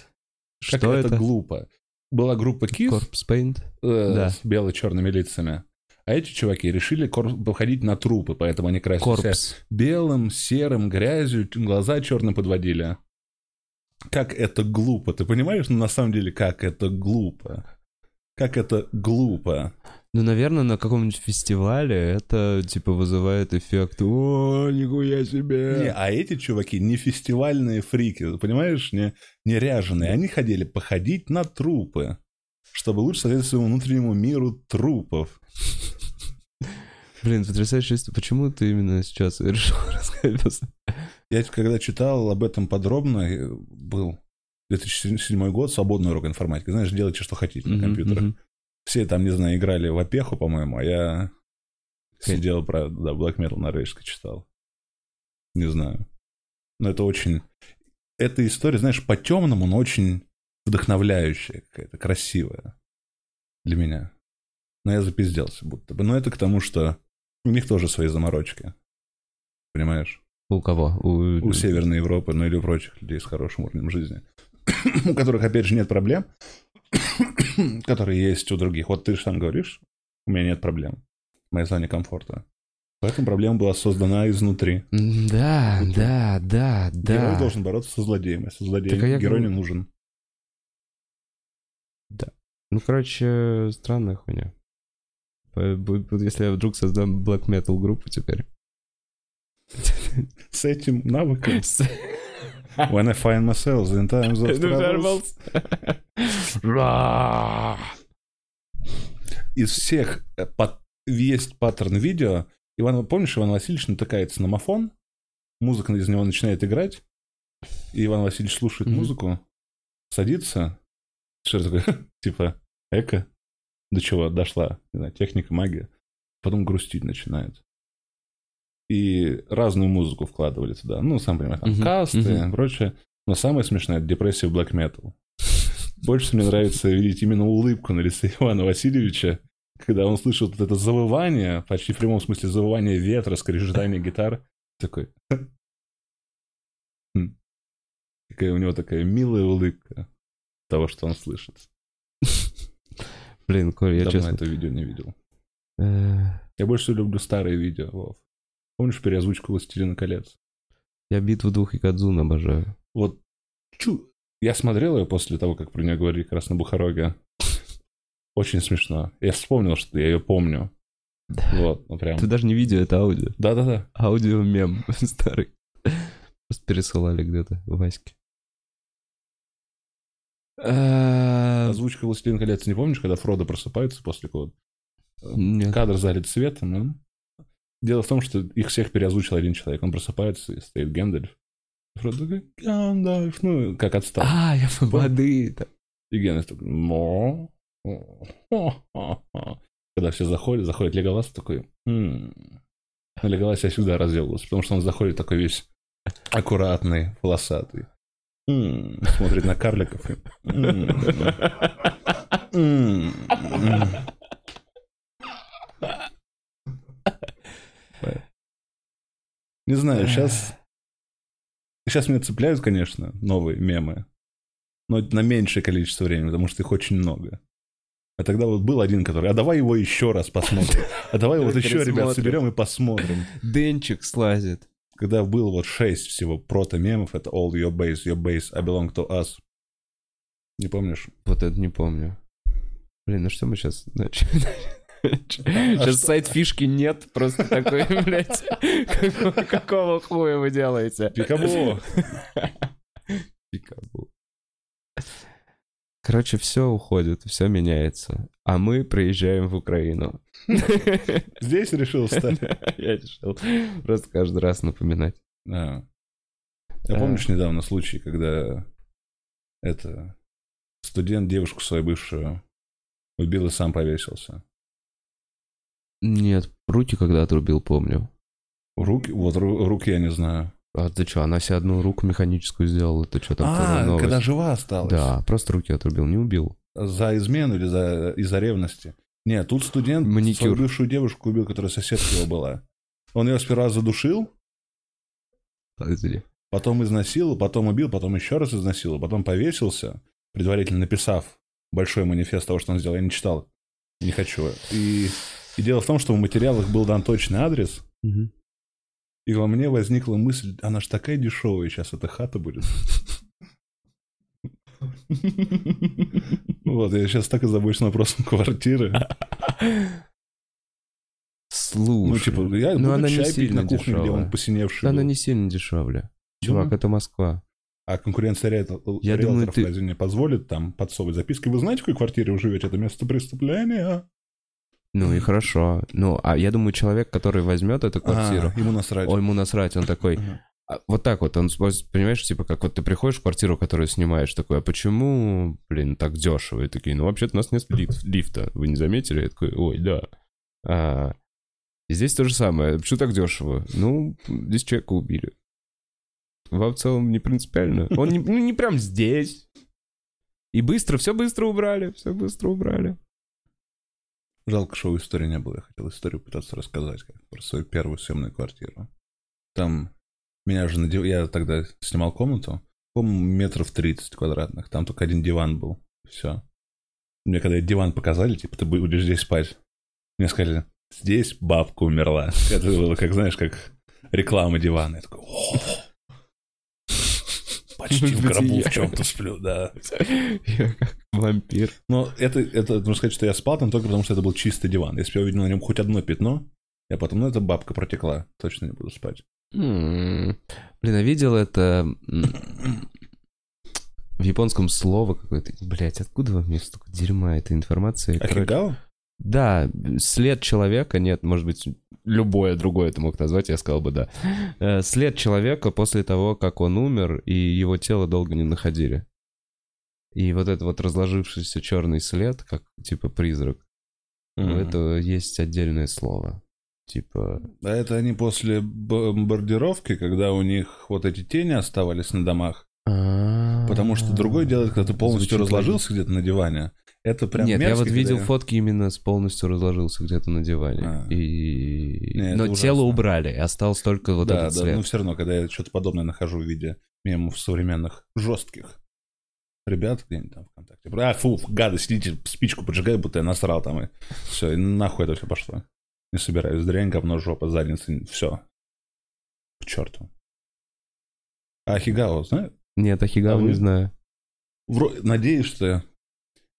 Как Что это, это? глупо. Была группа Kiss, Corpse Paint? э, Да. с бело-черными лицами. А эти чуваки решили походить на трупы, поэтому они красили себя Корпс. белым, серым, грязью, глаза черным подводили. Как это глупо. Ты понимаешь, ну, на самом деле, как это глупо. Как это глупо. Ну, наверное, на каком-нибудь фестивале это, типа, вызывает эффект «О, нихуя себе!» Не, а эти чуваки не фестивальные фрики, понимаешь, не, не ряженые. Они ходили походить на трупы, чтобы лучше соответствовать своему внутреннему миру трупов. Блин, потрясающая история. Почему ты именно сейчас решил <laughs> рассказать? Я когда читал об этом подробно, э, был 2007 год, свободный урок информатики. Знаешь, делайте, что хотите на компьютерах. Все там, не знаю, играли в опеху, по-моему, а я сидел про да, Black Metal норвежский читал. Не знаю. Но это очень... Эта история, знаешь, по-темному, но очень вдохновляющая какая-то, красивая для меня. Но я запизделся будто бы. Но это к тому, что у них тоже свои заморочки. Понимаешь? У кого? У, У Северной Европы, ну или у прочих людей с хорошим уровнем жизни. <coughs> у которых, опять же, нет проблем, <coughs> которые есть у других. Вот ты же сам говоришь, у меня нет проблем. В моей зоне комфорта. Поэтому проблема была создана изнутри. Да, Окей. да, да, Герой да. должен бороться со злодеем. Если злодей Так, а я герой не нужен. Ну, короче, странная хуйня. Если я вдруг создам black metal группу теперь. С этим навыком. When I find myself in times of troubles. <laughs> Из всех э, пат- есть паттерн видео. Иван, помнишь, Иван Васильевич натыкается на мафон, музыка из него начинает играть, и Иван Васильевич слушает Мгм. музыку, садится, что такое, <laughs> типа, эко, до чего дошла, не знаю, техника, магия, потом грустить начинает. И разную музыку вкладывали туда. Ну, сам понимаешь, там Мгм, касты мгм. и прочее. Но самое смешное — это депрессия в black metal. Больше всего мне нравится видеть именно улыбку на лице Ивана Васильевича, когда он слышит вот это завывание, почти в прямом смысле завывание ветра, скрежетание гитар. Такой... Хм. Какая у него такая милая улыбка того, что он слышит. Блин, Коль, я Давно честно... это видео не видел. э, Я больше люблю старые видео, Вов. Помнишь переозвучку «Властелина колец»? Я битву двух Якадзун обожаю. Вот чу... Я смотрел ее после того, как про нее говорили как раз на Бухароге. <laughs> Очень смешно. Я вспомнил, что я ее помню. Вот, ну прям. Это даже не видео, это аудио. Да-да-да. Аудио-мем <laughs> старый. Просто пересылали где-то Ваське. Э, Озвучка «Властелин колец» не помнишь, когда Фродо просыпается после какого-то... Нет. Кадр залит светом, ну? Дело в том, что их всех переозвучил один человек. Он просыпается и стоит Гэндальф. Фродо Гэндальф, ну, как отстал. А, я Пом- воды. И Генрих такой, «Мо». Когда все заходят, заходит Леголас такой, «М». А Леголас я всегда разделался, потому что он заходит такой весь аккуратный, волосатый. М, Смотрит на карликов. и, «М, м, м». Не знаю, сейчас... Сейчас меня цепляют, конечно, новые мемы. Но на меньшее количество времени, потому что их очень много. А тогда вот был один, который, а давай его еще раз посмотрим. А давай вот еще, ребят, соберем и посмотрим. Денчик слазит. Когда было вот шесть всего прото-мемов, это All Your Base, Your Base, I Belong to Us. Не помнишь? Вот это не помню. Блин, ну что мы сейчас... А Сейчас сайт фишки нет, просто такой, <laughs> блядь, какого- хуя вы делаете? Пикабу! Пикабу. Короче, все уходит, все меняется. А мы приезжаем в Украину. Здесь решил <laughs> стать. Я решил просто каждый раз напоминать. Да. Я А. помнишь недавно случай, когда это студент девушку свою бывшую убил и сам повесился. Нет, руки когда отрубил, помню. Руки, вот ру- руки я не знаю. А ты что, она себе одну руку механическую сделала? Ты что там? А, когда жива осталась. Да, просто руки отрубил, не убил. За измену или за, из-за ревности? Нет, тут студент Маникюр. свою бывшую девушку убил, которая соседка его была. Он ее сперва задушил, Подожди. потом изнасиловал, потом убил, потом еще раз изнасиловал, потом повесился, предварительно написав большой манифест того, что он сделал. Я не читал, не хочу. И, и дело в том, что в материалах был дан точный адрес, Мгм. и во мне возникла мысль, она ж такая дешевая, сейчас эта хата будет. Вот, я сейчас так и забочусь вопросом квартиры. Слушай. Ну, типа, я ну, буду она не чай пить сильно на кухне, где он посиневший Да, она был. не сильно дешевле. Чувак, это Москва. А конкуренция риэлтор- Я думаю, риэлторов ты- разве не позволит там подсовывать записки? Вы знаете, в какой квартире вы живете? Это место преступления. Ну и хорошо. Ну, а я думаю, человек, который возьмет эту квартиру, А, ему насрать. ой, ему насрать, он такой, а, вот так вот, он, понимаешь, типа, как вот ты приходишь в квартиру, которую снимаешь, такой, а почему, блин, так дешево? И такие, ну, вообще-то у нас нет лиф- лифта, вы не заметили? Я такой, ой, да. А, здесь то же самое, почему так дешево? Ну, здесь человека убили. Вам в целом не принципиально. Он не, ну, не прям здесь. И быстро, все быстро убрали, все быстро убрали. Жалко, что истории не было. Я хотел историю пытаться рассказать как про свою первую съемную квартиру. Там меня же надев... Я тогда снимал комнату, по-моему, метров 30 квадратных. Там только один диван был. Все. Мне когда диван показали, типа, ты будешь здесь спать. Мне сказали, здесь бабка умерла. Это было, как, знаешь, как реклама дивана. Я такой, «О, Почти в гробу в чем-то сплю, да. Я как вампир. Но это, это, нужно сказать, что я спал там только потому, что это был чистый диван. Если бы я увидел на нем хоть одно пятно, я потом, ну, эта бабка протекла, точно не буду спать. М. Блин, я видел это в японском слово какое-то. Блять, откуда во мне столько дерьма этой информации? Ахигао? Да, след человека, нет, может быть, любое другое ты мог назвать, я сказал бы да. Э, След человека после того, как он умер, и его тело долго не находили. И вот этот вот разложившийся черный след, как типа призрак, у Мгм. этого есть отдельное слово. Типа... А это они после бомбардировки, когда у них вот эти тени оставались на домах. Потому что другое дело, когда ты полностью Звучит разложился где-то на диване. Это прям Нет, я вот видел когда- фотки именно с полностью разложился где-то на диване. А. И... Не, это Но тело убрали, и осталось только вот да, этот да, след. но все равно, когда я что-то подобное нахожу в виде мемов современных, жестких, ребят где-нибудь там ВКонтакте. А, фу, гады, сидите, спичку поджигаю, будто я насрал там, и все, и нахуй это все пошло. Не собираюсь, дрянь, говно, жопа, задница, все. К черту. А Хигао, знаешь? Нет, Ахигава А вы? не знаю. Вро- Надеюсь, что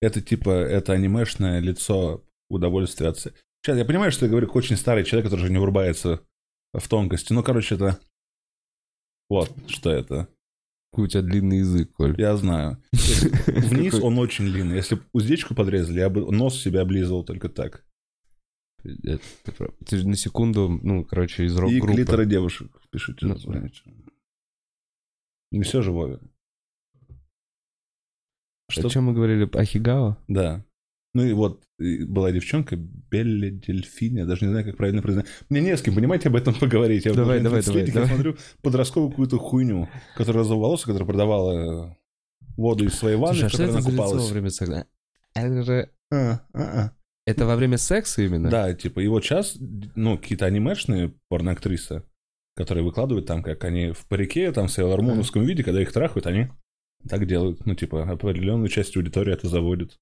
это типа, это анимешное лицо удовольствия от... се- Сейчас, я понимаю, что я говорю как очень старый человек, который уже не врубается в тонкости. Ну, короче, это... Вот, что это. Какой у тебя длинный язык, Коль. Я знаю. <laughs> Вниз он очень длинный. Если б уздечку подрезали, я бы нос себя облизывал только так. Ты же на секунду, ну, короче, из И рок-группы. клиторы девушек пишите. Ну. Не все же, Вове. Что? О чем мы говорили? Ахигао? Да. Ну и вот и была девчонка, Белли Дельфини, я даже не знаю, как правильно произносить. Мне не с кем, понимаете, об этом поговорить. Я Давай, давай, 30-летний, давай, Я смотрю подростковую какую-то хуйню, которая волосы, которая продавала э, воду из своей ванны, Слушай, а что которой это лицо во время секса? Это же... А, а, а. Это во время секса именно? Да, типа, и вот сейчас, ну, какие-то анимешные порноактрисы, которые выкладывают там, как они в парике, там, в сейлормуновском виде, когда их трахают, они так делают. Ну, типа, определенную часть аудитории это заводит.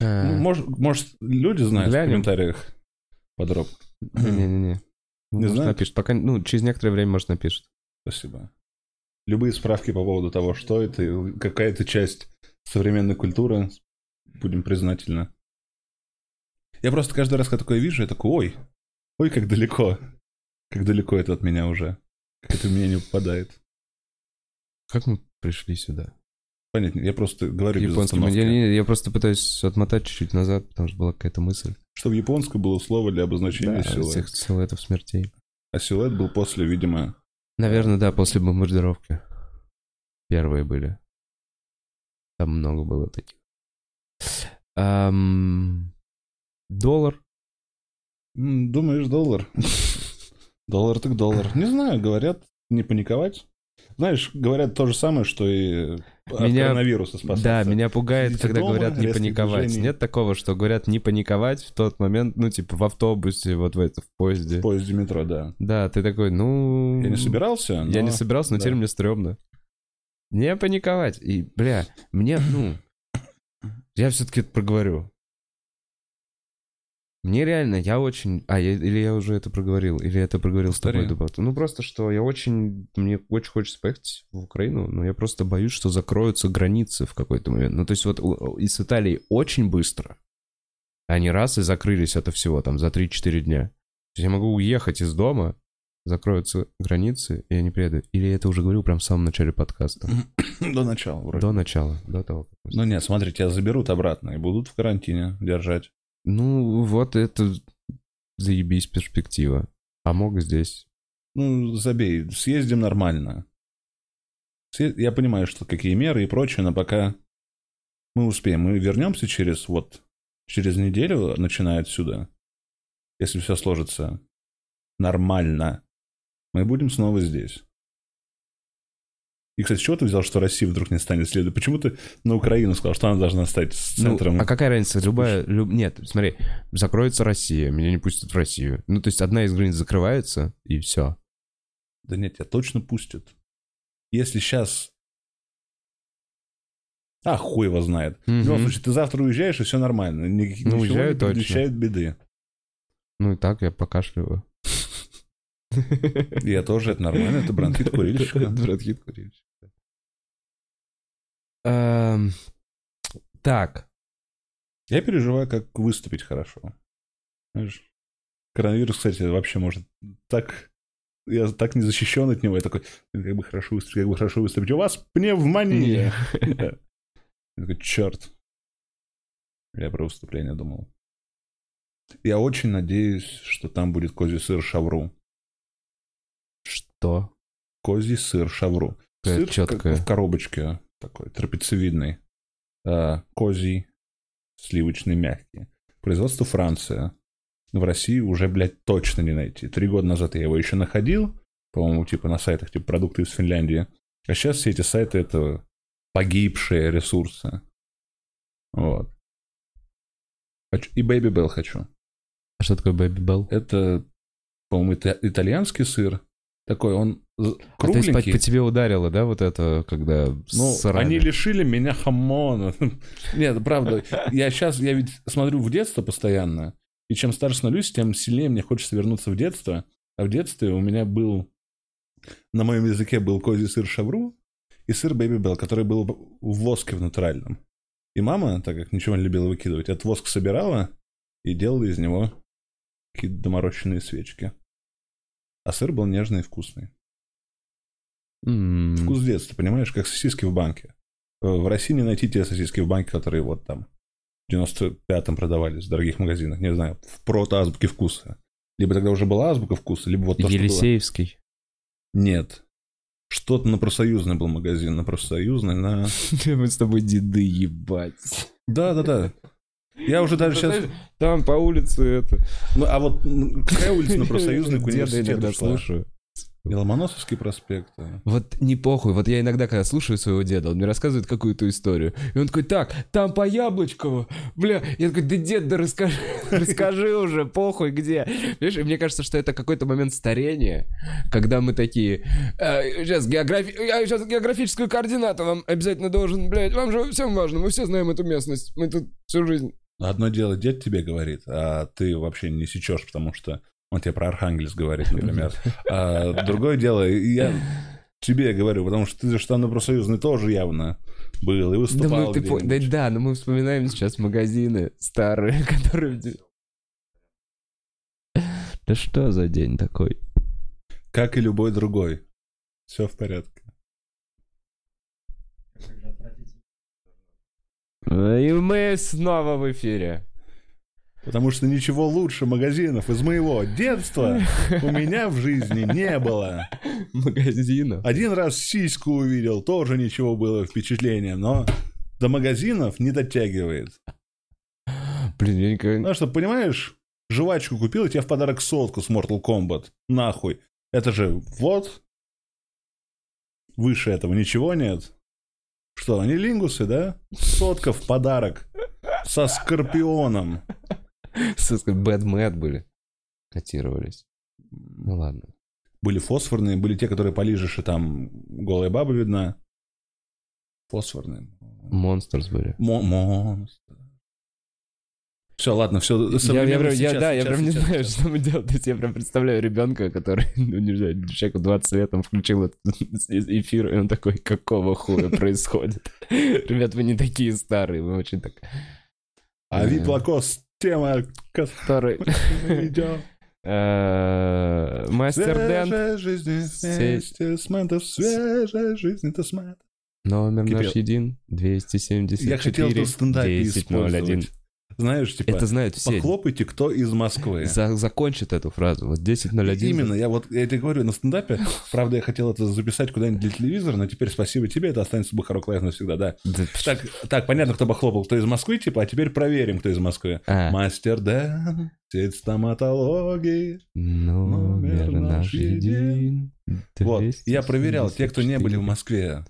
А, Ну, может, может, люди знают Глянем. в комментариях подробно. Не-не-не. Не знаю. напишет. Пока, ну, через некоторое время, может, напишет. Спасибо. Любые справки по поводу того, что это, и какая это часть современной культуры, будем признательны. Я просто каждый раз, когда такое вижу, я такой, ой, ой, как далеко. Как далеко это от меня уже. Как это в меня не попадает. Как мы пришли сюда? Понятно, я просто говорю без Японский я, не- я просто пытаюсь отмотать чуть-чуть назад, потому что была какая-то мысль. Что в японском было слово для обозначения Да, силуэта. всех силуэтов смертей. А силуэт был после, видимо... Наверное, да, после бомбардировки. Первые были. Там много было таких. Ам, Доллар. Думаешь, доллар? <laughs> Доллар так доллар. Не знаю, говорят, не паниковать. Знаешь, говорят то же самое, что и от Меня- коронавируса спасаться. Да, меня пугает, Сидите когда дома, говорят не паниковать. движений. Нет такого, что говорят не паниковать в тот момент, ну, типа, в автобусе, вот в это, в поезде. В поезде метро, да. Да, ты такой, ну... Я не собирался, Я но- не собирался, но да. теперь мне стрёмно. Не паниковать. И, бля, мне, ну... Я все-таки это проговорю. Мне реально, я очень... А, я- или я уже это проговорил, или я это проговорил с тобой Повтори. этого. Ну, просто, что я очень... Мне очень хочется поехать в Украину, но я просто боюсь, что закроются границы в какой-то момент. Ну, то есть вот у- из Италии очень быстро. Они раз и закрылись это всего там за 3-4 дня. То есть я могу уехать из дома, закроются границы, и я не приеду. Или я это уже говорил прям в самом начале подкаста. <coughs> До начала вроде. До начала, до того. как Ну нет, смотри, тебя заберут обратно и будут в карантине держать. Ну, вот это заебись перспектива. А мог здесь. Ну, забей, съездим нормально. Съе- Я понимаю, что какие меры и прочее, но пока мы успеем. Мы вернемся через вот через неделю, начиная отсюда. Если все сложится нормально, мы будем снова здесь. И, кстати, с чего ты взял, что Россия вдруг не станет следующей? Почему ты на Украину сказал, что она должна стать Ну, центром? а какая разница? Любая... люб- Нет, смотри, закроется Россия, меня не пустят в Россию. Ну, то есть одна из границ закрывается, и все. Да нет, тебя точно пустят. Если сейчас... А, хуй его знает. В любом случае, ты завтра уезжаешь, и все нормально. Ни- Ну, уезжаю не точно. беды. Ну и так я покашливаю. <laughs> Я тоже, это нормально, это бронхит курильщика. Бронхит курильщика. Эм, Так, Я переживаю, как выступить хорошо. Знаешь, коронавирус, кстати, вообще может так... Я так не защищен от него. Я такой, как бы хорошо выступить, как бы хорошо выступить. У вас пневмония. <laughs> Я такой, черт. Я про выступление думал. Я очень надеюсь, что там будет козий сыр шавру. Что? Козий сыр шавру. Какая Сыр как- в коробочке такой, трапециевидный. А, козий, сливочный, мягкий. Производство Франция. В России уже, блядь, точно не найти. Три года назад я его еще находил, по-моему, типа на сайтах, типа продукты из Финляндии. А сейчас все эти сайты — это погибшие ресурсы. Вот. И Baby Bell хочу. А что такое Baby Bell? Это, по-моему, ита- итальянский сыр. Такой он з- А то есть по, кругленький. по тебе ударило, да, вот это, когда Ну, срали? они лишили меня хамона. <laughs> Нет, правда. Я сейчас, я ведь смотрю в детство постоянно. И чем старше становлюсь, тем сильнее мне хочется вернуться в детство. А в детстве у меня был... На моем языке был козий сыр шавру и сыр Baby Bell, который был в воске в натуральном. И мама, так как ничего не любила выкидывать, этот воск собирала и делала из него какие-то доморощенные свечки. А сыр был нежный и вкусный. М, Вкус детства, понимаешь, как сосиски в банке. Э, В России не найти те сосиски в банке, которые вот там в 95-м продавались в дорогих магазинах, не знаю, в прото-азбуке вкуса. Либо тогда уже была азбука вкуса, либо вот то, что было. Елисеевский. Нет. Что-то на профсоюзный был магазин, на профсоюзный, на... <laughs> Мы с тобой деды, ебать. Да-да-да. Я уже даже сейчас... Там по улице это... Ну, а вот какая улица на профсоюзный к университету слушаю. И Ломоносовский проспект. Вот не похуй, вот я иногда, когда слушаю своего деда, он мне рассказывает какую-то историю, и он такой, так, там по Яблочкову, бля, я такой, да дед, да расскажи, <laughs> расскажи уже, похуй где. Видишь, и мне кажется, что это какой-то момент старения, когда мы такие, «Э, сейчас, географи... я сейчас географическую координату вам обязательно должен, блядь, вам же всем важно, мы все знаем эту местность, мы тут всю жизнь. Одно дело дед тебе говорит, а ты вообще не сечешь, потому что он тебе про Архангельск говорит, например. А другое дело, я тебе говорю, потому что ты же там на профсоюзный тоже явно был и Да, выступал мы, по- где-нибудь. да, да, но мы вспоминаем сейчас магазины старые, <laughs> которые... Да что за день такой? Как и любой другой. Все в порядке. И мы снова в эфире. Потому что ничего лучше магазинов из моего детства у меня в жизни не было. Магазинов. Один раз сиську увидел, тоже ничего было впечатлением, но до магазинов не дотягивает. Блин, я никогда... Ну что, понимаешь, жвачку купил, и тебе в подарок сотку с Mortal Kombat. Нахуй. Это же вот. Выше этого ничего нет. Что, они лингусы, да? Сотка в подарок. Со Скорпионом. Mad были. Котировались. Ну ладно. Были фосфорные, были те, которые полижешь, и там голая баба видна. Фосфорные. Monsters были. Мо- Монстр. Все, ладно, все. Я, я прям, я- да, я прям не знаю, что мы делаем. То есть я прям представляю ребенка, который, ну, не знаю, человеку 20 лет, он включил этот <laughs> эфир, и он такой, какого хуя происходит? <laughs> Ребят, вы не такие старые, вы очень так... А вид Лакост, тема, Который... <laughs> Э, Мастер Дент. Свежая жизнь Мэнтов, свежая жизнь Мэнтов. Номер наш един, 274, Я хотел это в стендапе 1001. Знаешь, типа, Это знают все. похлопайте, кто из Москвы. За- закончит эту фразу. Вот 10.01. Именно, я вот, я тебе говорю, на стендапе, правда, я хотел это записать куда-нибудь для телевизора, но теперь спасибо тебе, это останется Бухарок Лайф навсегда, да. Да, Так, так, понятно, кто похлопал, кто из Москвы, типа, а теперь проверим, кто из Москвы. а, Мастер Дэн, сеть стоматологии. номер номер наш един. Вот, я проверял, те, кто не были в 274. Москве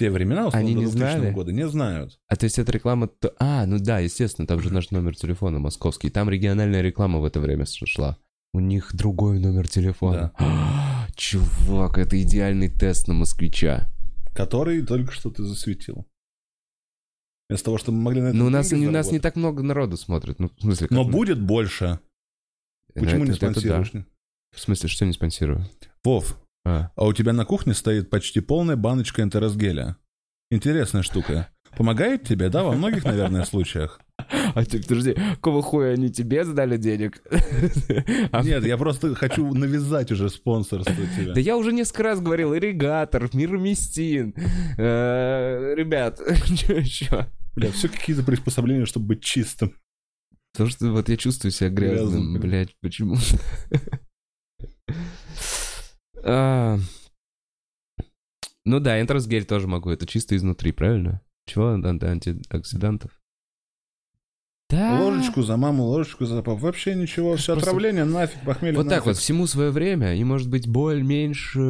те времена, условно, Они не 2000 знали? года, не знают. А то есть это реклама... то- А, ну да, естественно, там же наш номер телефона московский. Там региональная реклама в это время шла. У них другой номер телефона. А, <gasps> Чувак, это идеальный тест на москвича. Который только что ты засветил. Вместо того, чтобы мы могли на это Ну, у нас, у нас не так много народу смотрит. Ну, в смысле, Но мы- будет больше. Ну, Почему не это- это да. спонсируешь? В смысле, что не спонсирую? Вов, А. а у тебя на кухне стоит почти полная баночка энтеросгеля. Интересная штука. Помогает тебе, да, во многих, наверное, случаях? А ты, подожди, какого хуя они тебе задали денег? А Нет, я просто хочу навязать уже спонсорство тебе. Да я уже несколько раз говорил, ирригатор, мироместин. Э, Ребят, <laughs> что? Бля, все какие-то приспособления, чтобы быть чистым. Потому что вот я чувствую себя грязным, Грязным. блядь, почему? А, Ну да, энтеросгель тоже могу, это чисто изнутри, правильно? Чего? Анти- антиоксидантов? Да. Ложечку за маму, ложечку за папу. Вообще ничего, все Просто- отравление, нафиг, похмелье Вот так вот, всему свое время, и может быть боль меньше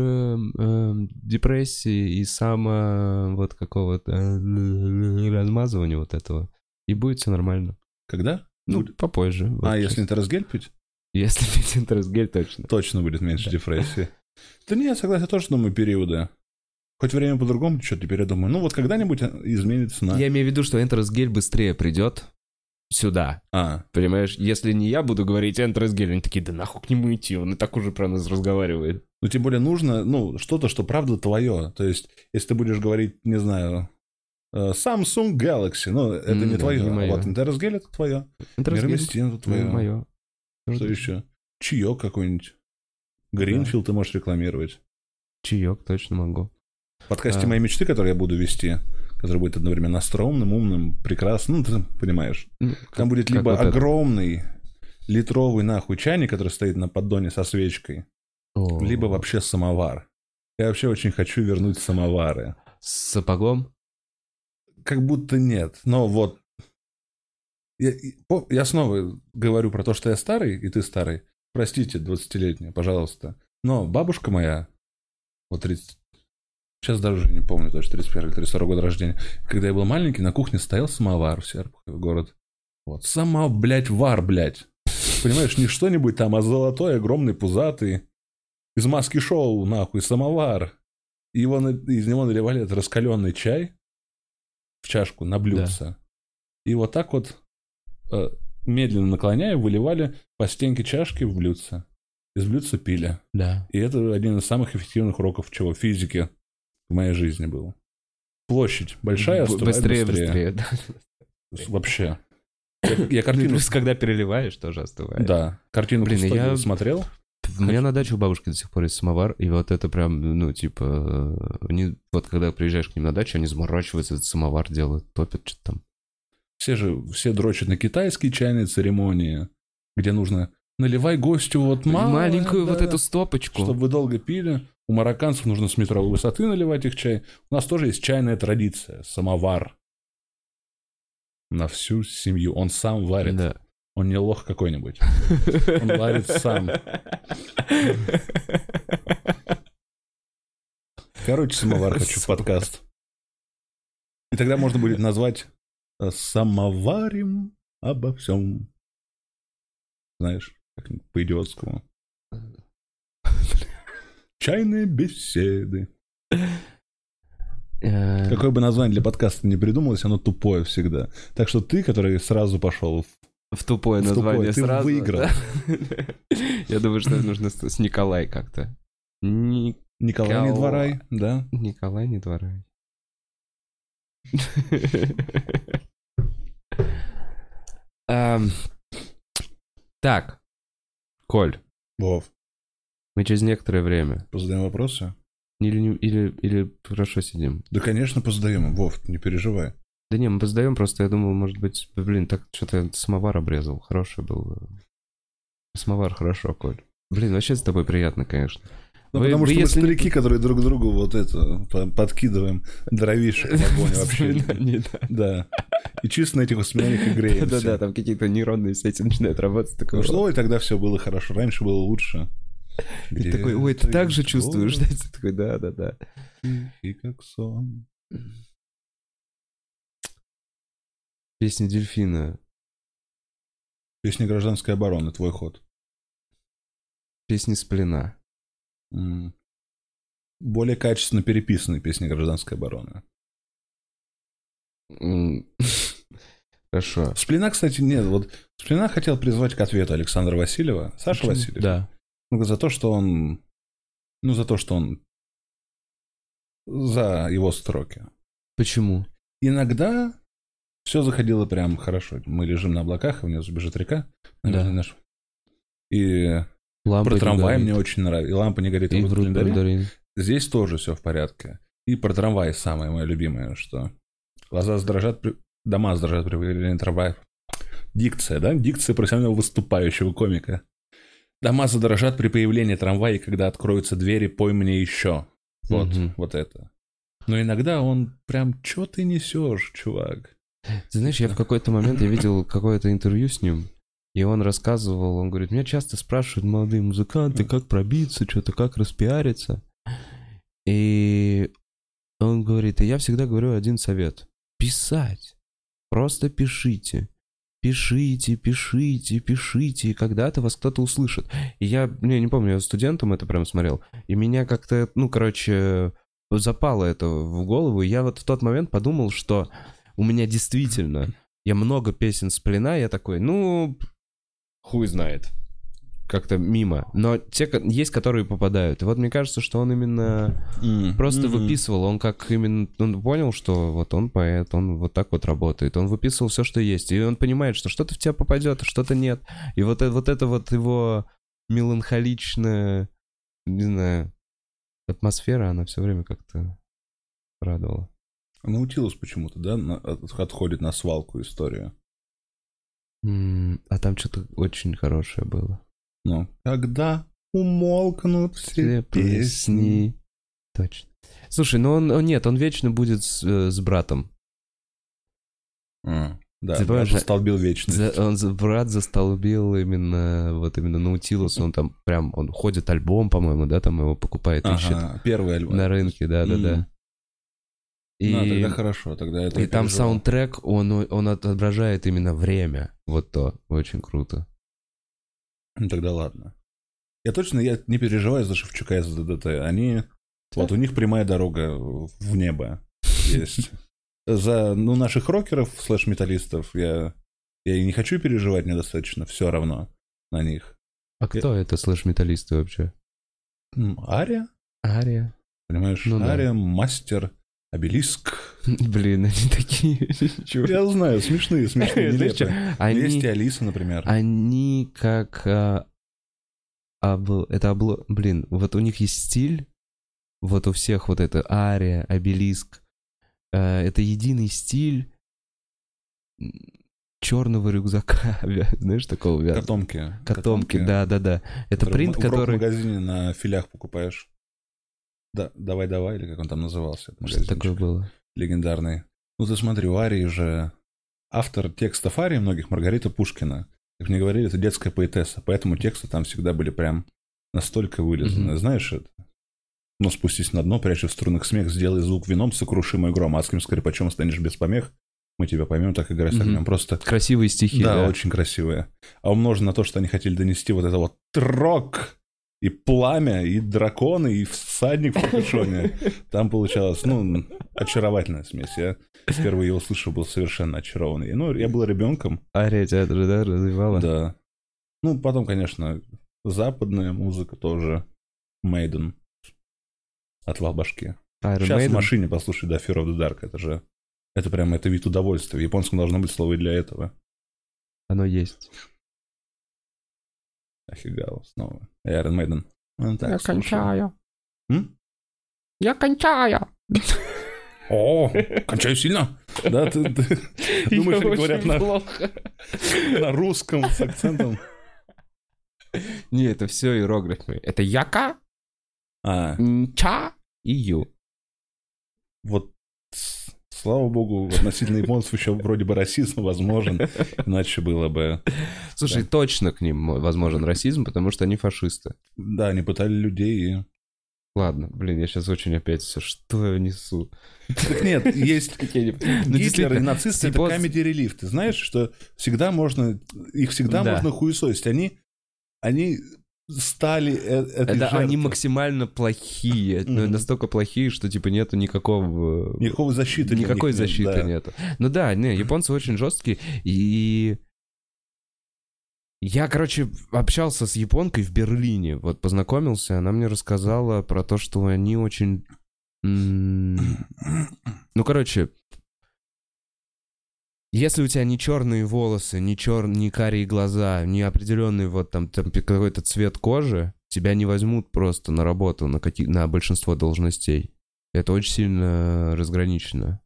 э, депрессии и само вот какого-то э, размазывания вот этого. И будет все нормально. Когда? Ну, Будет. попозже. вот А, сейчас. если энтеросгель пить? Если <laughs> пить энтеросгель, точно. Точно будет меньше депрессии. Да нет, согласен, тоже думаю, периоды. Хоть время по-другому течет, теперь я думаю, ну вот когда-нибудь изменится на... Я имею в виду, что энтеросгель быстрее придет сюда. А, Понимаешь, если не я буду говорить энтеросгель, они такие, да нахуй к нему идти, он и так уже про нас разговаривает. ну тем более нужно, ну, что-то, что правда твое. То есть, если ты будешь говорить, не знаю, э, Samsung Galaxy, ну, это М, не да, твое. не моё. вот энтеросгель это твое. Энтеросгель Мироместин это твое. мое. Что еще? Чаек какой-нибудь. Гринфилд ты можешь рекламировать. Чаек точно могу. В подкасте А. «Мои мечты», который я буду вести, который будет одновременно остроумным, умным, прекрасным, ну, ты понимаешь. Ну, Там будет как либо вот это. огромный литровый нахуй чайник, который стоит на поддоне со свечкой, О. либо вообще самовар. Я вообще очень хочу вернуть самовары. С сапогом? Как будто нет. Но вот... Я, я снова говорю про то, что я старый, и ты старый. Простите, 20-летняя, пожалуйста. Но бабушка моя, вот 30... Сейчас даже уже не помню точно, 31 или 32 года рождения. Когда я был маленький, на кухне стоял самовар в Серпухове, город. Вот, сама, блядь, вар, блядь. Понимаешь, не что-нибудь там, а золотой, огромный, пузатый. Из маски шоу, нахуй, самовар. И его, из него наливали этот раскаленный чай в чашку на блюдце. Да. И вот так вот, э, медленно наклоняя, выливали по стенке чашки в блюдце. Из блюдца пили. Да. И это один из самых эффективных уроков чего? Физики в моей жизни был. Площадь большая, Б- быстрее, быстрее. быстрее. Вообще. Я, я <laughs> картину... Плюс, когда переливаешь, тоже остывает. Да. Картину Блин, я смотрел. У меня на даче у бабушки до сих пор есть самовар, и вот это прям, ну, типа, они, вот когда приезжаешь к ним на дачу, они заморачиваются, этот самовар делают, топят что-то там. Все же, все дрочат на китайские чайные церемонии, где нужно наливай гостю вот мало, маленькую да, вот эту стопочку. Чтобы вы долго пили. У марокканцев нужно с метровой высоты наливать их чай. У нас тоже есть чайная традиция, самовар. На всю семью. Он сам варит. Да. Он не лох какой-нибудь. Он <laughs> варит сам. Короче, самовар хочу подкаст. И тогда можно будет назвать «Самоварим обо всем». Знаешь, как по-идиотскому. Чайные беседы. Э, Какое бы название для подкаста не придумалось, оно тупое всегда. Так что ты, который сразу пошел в тупое в название тупое. сразу. Ты выиграл. Я думаю, что нужно с Николай как-то. Николай не дворай, да? Николай не дворай. <laughs> Так, Коль. Вов. Мы через некоторое время. Позадаем вопросы? Или, или, или хорошо сидим? Да, конечно, позадаем. Вов, не переживай. Да не, мы позадаем, просто я думал, может быть, блин, так что-то самовар обрезал. Хороший был. Самовар хорошо, Коль. Блин, вообще с тобой приятно, конечно. Ну, вы, потому вы, что мы старики, которые друг другу вот это подкидываем дровишек в огонь вообще. <laughs> Да. И чисто на этих воспоминаниях и греемся. <laughs> Да-да, там какие-то нейронные сети начинают работать. Ну что, и тогда все было хорошо. Раньше было лучше. И такой, ой, ты так же чувствуешь, да? Ты <laughs> такой, да-да-да. И как сон. Песня дельфина. Песня гражданской обороны, твой ход. Песни с плена. Mm. Более качественно переписанные песни гражданской обороны. <laughs> Хорошо. Сплина, кстати, нет. Вот Сплина хотел призвать к ответу Александра Васильева. Саша Почему? Васильев. Да. Ну, за то, что он... Ну, за то, что он... За его строки. Почему? Иногда все заходило прям хорошо. Мы лежим на облаках, и внизу бежит река. Да. Наш... И Лампа про трамвай мне очень нравится. И лампа не горит, и в календаре. Здесь тоже все в порядке. И про трамвай самое мое любимое, что глаза сдрожат, при... дома сдрожат при появлении трамваев. Дикция, да? Дикция профессионального выступающего комика. Дома задрожат при появлении трамвая, когда откроются двери, пой мне еще. Вот, угу. вот это. Но иногда он прям, что ты несешь, чувак? Ты знаешь, я в какой-то момент я видел какое-то интервью с ним, и он рассказывал, он говорит, меня часто спрашивают молодые музыканты, как пробиться, что-то, как распиариться. И он говорит, и я всегда говорю один совет. Писать. Просто пишите. Пишите, пишите, пишите, и когда-то вас кто-то услышит. И я, не, не помню, я студентом это прям смотрел, и меня как-то, ну, короче, запало это в голову, и я вот в тот момент подумал, что у меня действительно, я много песен с плена, я такой, ну, хуй знает. Как-то мимо. Но те есть, которые попадают. И вот мне кажется, что он именно mm. просто mm-hmm. выписывал. Он как именно... Он понял, что вот он поэт, он вот так вот работает. Он выписывал все, что есть. И он понимает, что что-то в тебя попадет, а что-то нет. И вот, это, вот это вот его меланхоличная, не знаю, атмосфера, она все время как-то радовала. Наутилус почему-то, да, на, отходит на свалку история. Mm, а там что-то очень хорошее было. Ну, когда умолкнут все, все песни, Точно. Слушай, ну он, он- нет, он вечно будет с, э, с братом. А, Да, Ты я понимаешь, застолбил вечность. За- он брат застолбил именно вот именно Наутилус, он там прям он ходит альбом, по-моему, да, там его покупает, ищет Ага, первый альбом. на рынке, да, да, да. М. И, Ну, тогда хорошо, тогда это и там переживал. саундтрек, он он отображает именно время, вот то, очень круто. Ну, тогда ладно. Я точно я не переживаю за Шевчука и за ДДТ. Они... Вот у них прямая дорога в небо есть. За ну, наших рокеров, слэш-металлистов, я, я и не хочу переживать недостаточно, все равно на них. А кто это слэш-металлисты вообще? Ария, Ария. понимаешь? Ну да. Ария, мастер, обелиск. <laughs> Блин, они такие... <laughs> Я знаю, смешные, смешные, <laughs> нелепые. Они- Есть и Алиса, например. Они как... а, обл- Это обло... Блин, вот у них есть стиль, вот у всех вот это ария, обелиск. э, Это единый стиль черного рюкзака, знаешь, такого вяз- Котомки. Котомки, да-да-да. Это который принт, в- в который... магазине на филях покупаешь. Да, давай, давай, или как он там назывался? Что такое было? Легендарный. Ну, ты смотри, у Арии же автор текстов Арии многих Маргарита Пушкина. Как мне говорили, это детская поэтесса, поэтому тексты там всегда были прям настолько вылизаны. Мгм. Знаешь это? Ну, спустись на дно, прячь в струнах смех, сделай звук вином, сокрушимый гром, адским скрипачом станешь без помех. Мы тебя поймем, так играй с огнем. Просто Красивые стихи, да, да. очень красивые. А умножено на то, что они хотели донести вот это вот трок и пламя, и драконы, и всадник в капюшоне. Там получалось, ну, очаровательная смесь. Я впервые его услышал, был совершенно очарованный. Ну, я был ребенком, Ария же, да, развивала? да. Ну, потом, конечно, западная музыка тоже. Мейден. Отвал башки. Iron Сейчас в Maiden? машине послушай, да, Fear of the Dark. Это же... Это прям, это вид удовольствия. В японском должно быть слово и для этого. Оно есть. Ахигава снова. Iron Maiden. Ну, так, Я кончаю. М? Я кончаю. О, кончаю сильно. Да, ты, ты <laughs> думаешь, они говорят на, плохо. <laughs> на русском с акцентом? Не, это все иероглифы. Это яка, А, ча и ю. вот слава богу, относительно японцев еще вроде бы расизм возможен, иначе было бы... Слушай, Да. точно к ним возможен расизм, потому что они фашисты. Да, они пытали людей и... Ладно, блин, я сейчас очень опять все, что я несу. Так нет, есть... <laughs> Ну, Гитлер и нацисты — это comedy relief. Ты знаешь, что всегда можно... Их всегда Да. можно хуесосить. Они... Они стали э- этой они жертвой. максимально плохие, Мгм. настолько плохие, что типа нету никакого... Никакой защиты для Никакой нет, защиты да. нету. Ну да, не, японцы очень жесткие. И я, короче, общался с японкой в Берлине. Вот познакомился, она мне рассказала про то, что они очень... Ну, короче, если у тебя не черные волосы, не, чер... не карие глаза, не определенный вот там, там какой-то цвет кожи, тебя не возьмут просто на работу на, какие... на большинство должностей. Это очень сильно разграничено.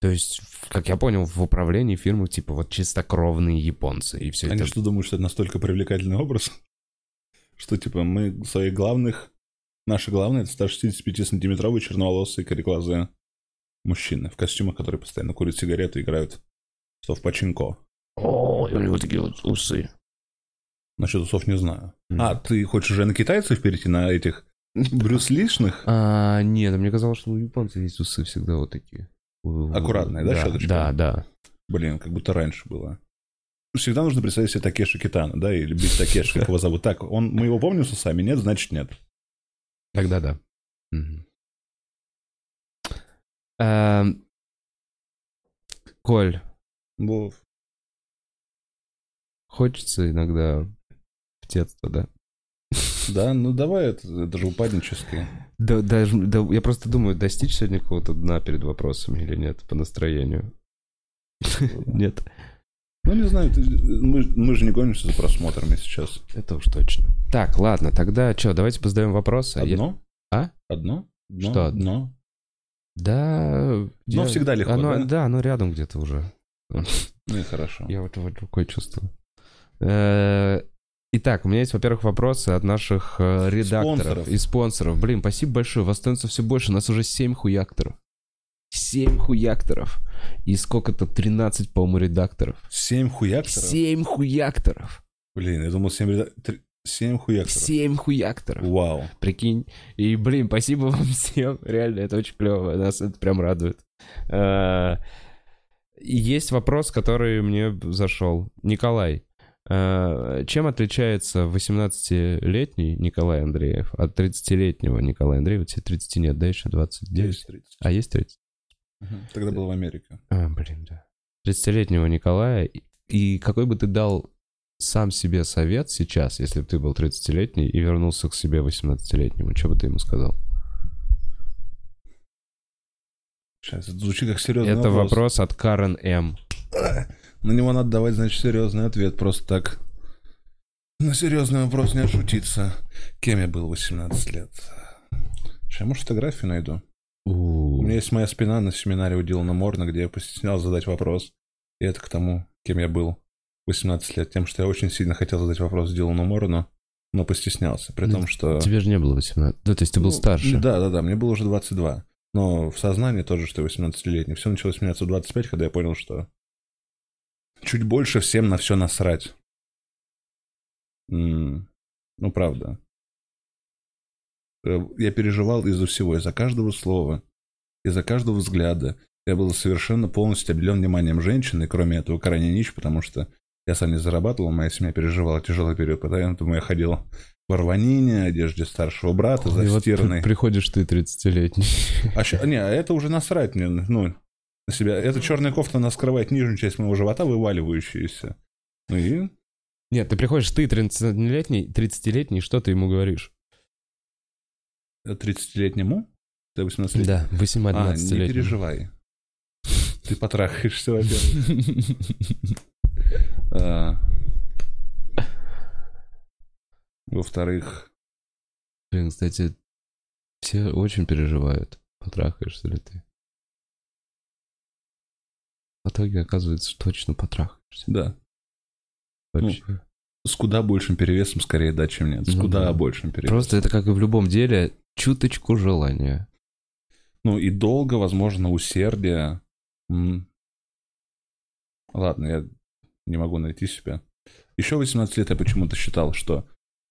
То есть, как я понял, в управлении фирмы типа вот чистокровные японцы и все Они это. что думают, что это настолько привлекательный образ? <laughs> Что, типа, мы своих главных... Наши главные — это 165-сантиметровые черноволосые кореглазые мужчины в костюмах, которые постоянно курят сигареты и играют что в пачинко. О, у него такие вот усы. Насчет усов не знаю. А, ты хочешь уже на китайцев перейти, на этих брюслишных? А, нет, мне казалось, что у японцев есть усы всегда вот такие. Аккуратные, да, да, щеточка? да, да. Блин, как будто раньше было. Всегда нужно представить себе Такеши Китана, да, или бить Такеши, как его зовут. Так, он, мы его помним с усами? Нет, значит нет. Тогда да. Мгм. Эм, Коль, Вов. хочется иногда детство, да? Да, ну давай, это, это же упаднически. Да, даже, да, я просто думаю, достичь сегодня какого-то дна перед вопросами или нет по настроению. Нет, Ну, не знаю, ты- мы, мы же не гонимся за просмотрами сейчас. это уж точно. Так, ладно, тогда что, давайте позадаем вопросы. Я- Одно? А? Одно? Дно? Что одно? Да. Но всегда легко, оно, да? Да, оно рядом где-то уже. Ну и хорошо. Я вот, вот рукой чувствую. Э, Итак, у меня есть, во-первых, вопросы от наших э, редакторов Спонсоров. и спонсоров. Блин, спасибо большое, вас становится все больше. У нас уже 7 хуякторов. 7 хуякторов. И сколько-то 13, по-моему, редакторов. Семь хуякторов? 7 хуякторов. Блин, я думал, семь, реда- три- семь хуякторов. 7 хуякторов. Вау. Прикинь. И, блин, спасибо вам <laughs> всем. Реально, это очень клево. Нас это прям радует. И Есть вопрос, который мне зашел. Николай, э, чем отличается 18-летний Николай Андреев от 30-летнего Николая Андреева? Тебе 30 нет, да, еще 29? Есть 30. А есть 30? Мгм. Тогда был в Америке. А, блин, да. 30-летнего Николая. И какой бы ты дал сам себе совет сейчас, если бы ты был 30-летний и вернулся к себе 18-летнему? Что бы ты ему сказал? Сейчас, это звучит как серьезный Это вопрос. вопрос от Карен М. На него надо давать, значит, серьезный ответ. Просто так на серьезный вопрос не отшутиться. Кем я был в 18 лет? Сейчас, я, может, фотографию найду? У меня есть моя спина на семинаре у Дилана Морна, где я постеснялся задать вопрос. И это к тому, кем я был 18 лет. Тем, что я очень сильно хотел задать вопрос Дилану Морну, но постеснялся. При том, что... Тебе же не было 18. Да, то есть ты был Ну, старше. Да, да, да, мне было уже 22. Но в сознании тоже, что я 18-летний. Все началось меняться в 25, когда я понял, что чуть больше всем на все насрать. Ну, правда. Э, Я переживал из-за всего, из-за каждого слова, из-за каждого взгляда. Я был совершенно полностью обделен вниманием женщины, кроме этого крайне нищ, потому что я сам не зарабатывал, моя семья переживала тяжелый период, поэтому я ходил в рванине, одежде старшего брата, И вот при- приходишь ты 30-летний. А ща- не, это уже насрать мне, ну, на себя. Эта черная кофта, она скрывает нижнюю часть моего живота, вываливающуюся. Ну и Нет, ты приходишь, ты 30-летний, 30-летний, что ты ему говоришь? 30-летнему, ты 18 Да, А, не 18-летний. переживай. Ты потрахаешься, во-первых. <laughs> А, Во-вторых, Блин, кстати, все очень переживают, потрахаешься ли ты. В итоге оказывается, точно потрахаешься. да, Вообще. с куда большим перевесом скорее да, чем нет. С Ну куда да. большим перевесом. Просто это как и в любом деле, чуточку желания. Ну и долго, возможно, усердие. Ладно, я не могу найти себя. Еще 18 лет я почему-то считал, что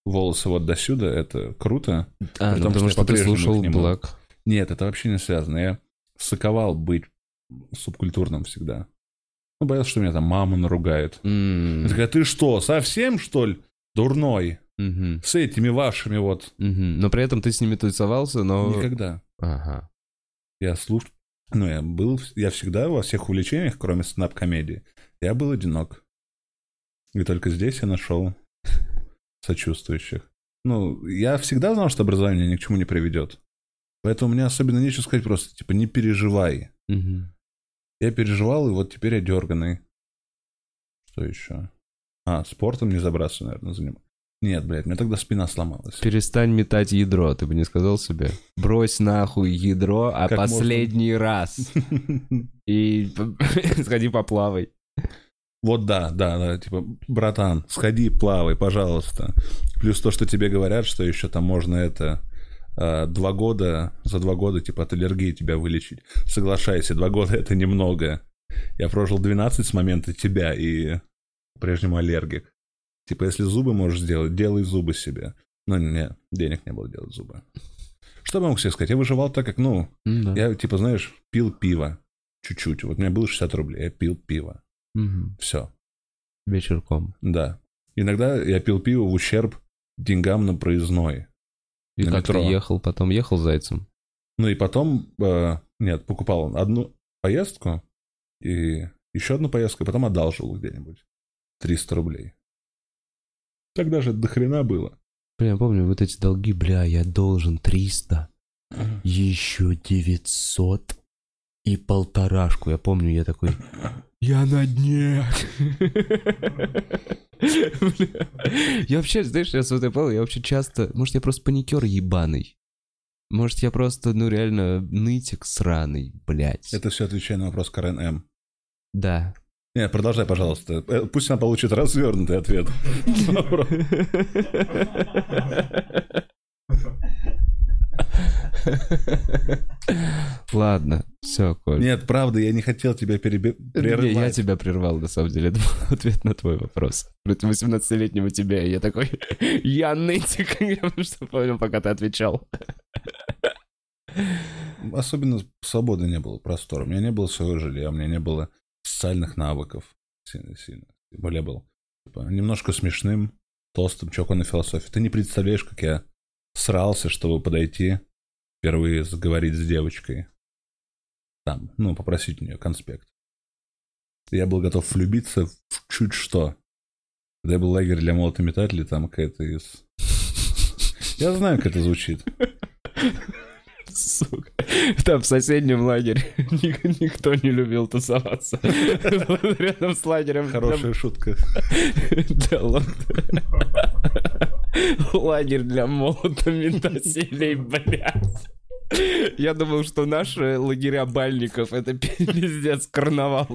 волосы вот до сюда это круто. А, При ну том, потому что что ты слушал. Black. Нет, это вообще не связано. Я соковал быть субкультурным всегда. Ну, боялся, что меня там мама наругает. М, Я такая, ты что, совсем, что ли, дурной? мгм, С этими вашими вот. мгм. Но при этом ты с ними тусовался, но... Никогда. Ага. Я слушал... Ну, я был... Я всегда во всех увлечениях, кроме стендап-комедии, я был одинок. И только здесь я нашел <laughs> сочувствующих. Ну, я всегда знал, что образование ни к чему не приведет. Поэтому мне особенно нечего сказать просто, типа, не переживай. Мгм. Я переживал, и вот теперь я дерганый. Что еще? А, спортом не забраться, наверное, занимаюсь. Нет, блядь, мне тогда спина сломалась. Перестань метать ядро, ты бы не сказал себе? Брось нахуй ядро, а Как можно? последний раз. И <laughs> сходи поплавай. Вот да, да, да, типа, братан, сходи, плавай, пожалуйста. Плюс то, что тебе говорят, что еще там можно это а, два года, за два года, типа, от аллергии тебя вылечить. Соглашайся, два года это немного. Я прожил 12 с момента тебя и по-прежнему аллергик. Типа, если зубы можешь сделать, делай зубы себе. Но не, денег не было делать зубы. Что бы я мог себе сказать? Я выживал так, как, ну, М, да. я, типа, знаешь, пил пиво. Чуть-чуть. Вот у меня было 60 рублей, я пил пиво. Мгм. Все. Вечерком. Да. Иногда я пил пиво в ущерб деньгам на проездной. И На как ты метро. ехал потом? Ехал зайцем? Ну и потом, э, нет, покупал одну поездку и еще одну поездку, и потом одалжил где-нибудь 300 рублей. Тогда же до хрена было. Блин, я помню вот эти долги, бля, я должен 300, еще 900 и полторашку. Я помню, я такой, я на дне. Я вообще, знаешь, сейчас вот я понял, я вообще часто, может, я просто паникер ебаный. Может, я просто, ну, реально нытик сраный, блядь. Это все отвечая на вопрос Карен М. Да. Не, продолжай, пожалуйста. Э, Пусть она получит развернутый ответ. Ладно, все, Коль. Нет, правда, я не хотел тебя переби- Не, я тебя прервал, на самом деле. <laughs> Это был ответ на твой вопрос. Против 18-летнего тебя. И я такой, <laughs> я нытик. <laughs> Я что понял, пока ты отвечал. Особенно свободы не было, простора. У меня не было своего жилья, у меня не было социальных навыков сильно. сильно. Был типа, немножко смешным, толстым чуваком на философии. Ты не представляешь, как я срался, чтобы подойти впервые заговорить с девочкой. Там, ну, попросить у нее конспект. Я был готов влюбиться в чуть что. Когда я был в лагере для молотометателей, там какая-то из... Я знаю, как это звучит. Сука. Там в соседнем лагере <laughs> ник- никто не любил тусоваться. <laughs> Рядом с лагерем. Хорошая шутка. Да ладно. <laughs> Лагерь для молотометателей, блядь. Я думал, что наши лагеря бальников это пиздец карнавал.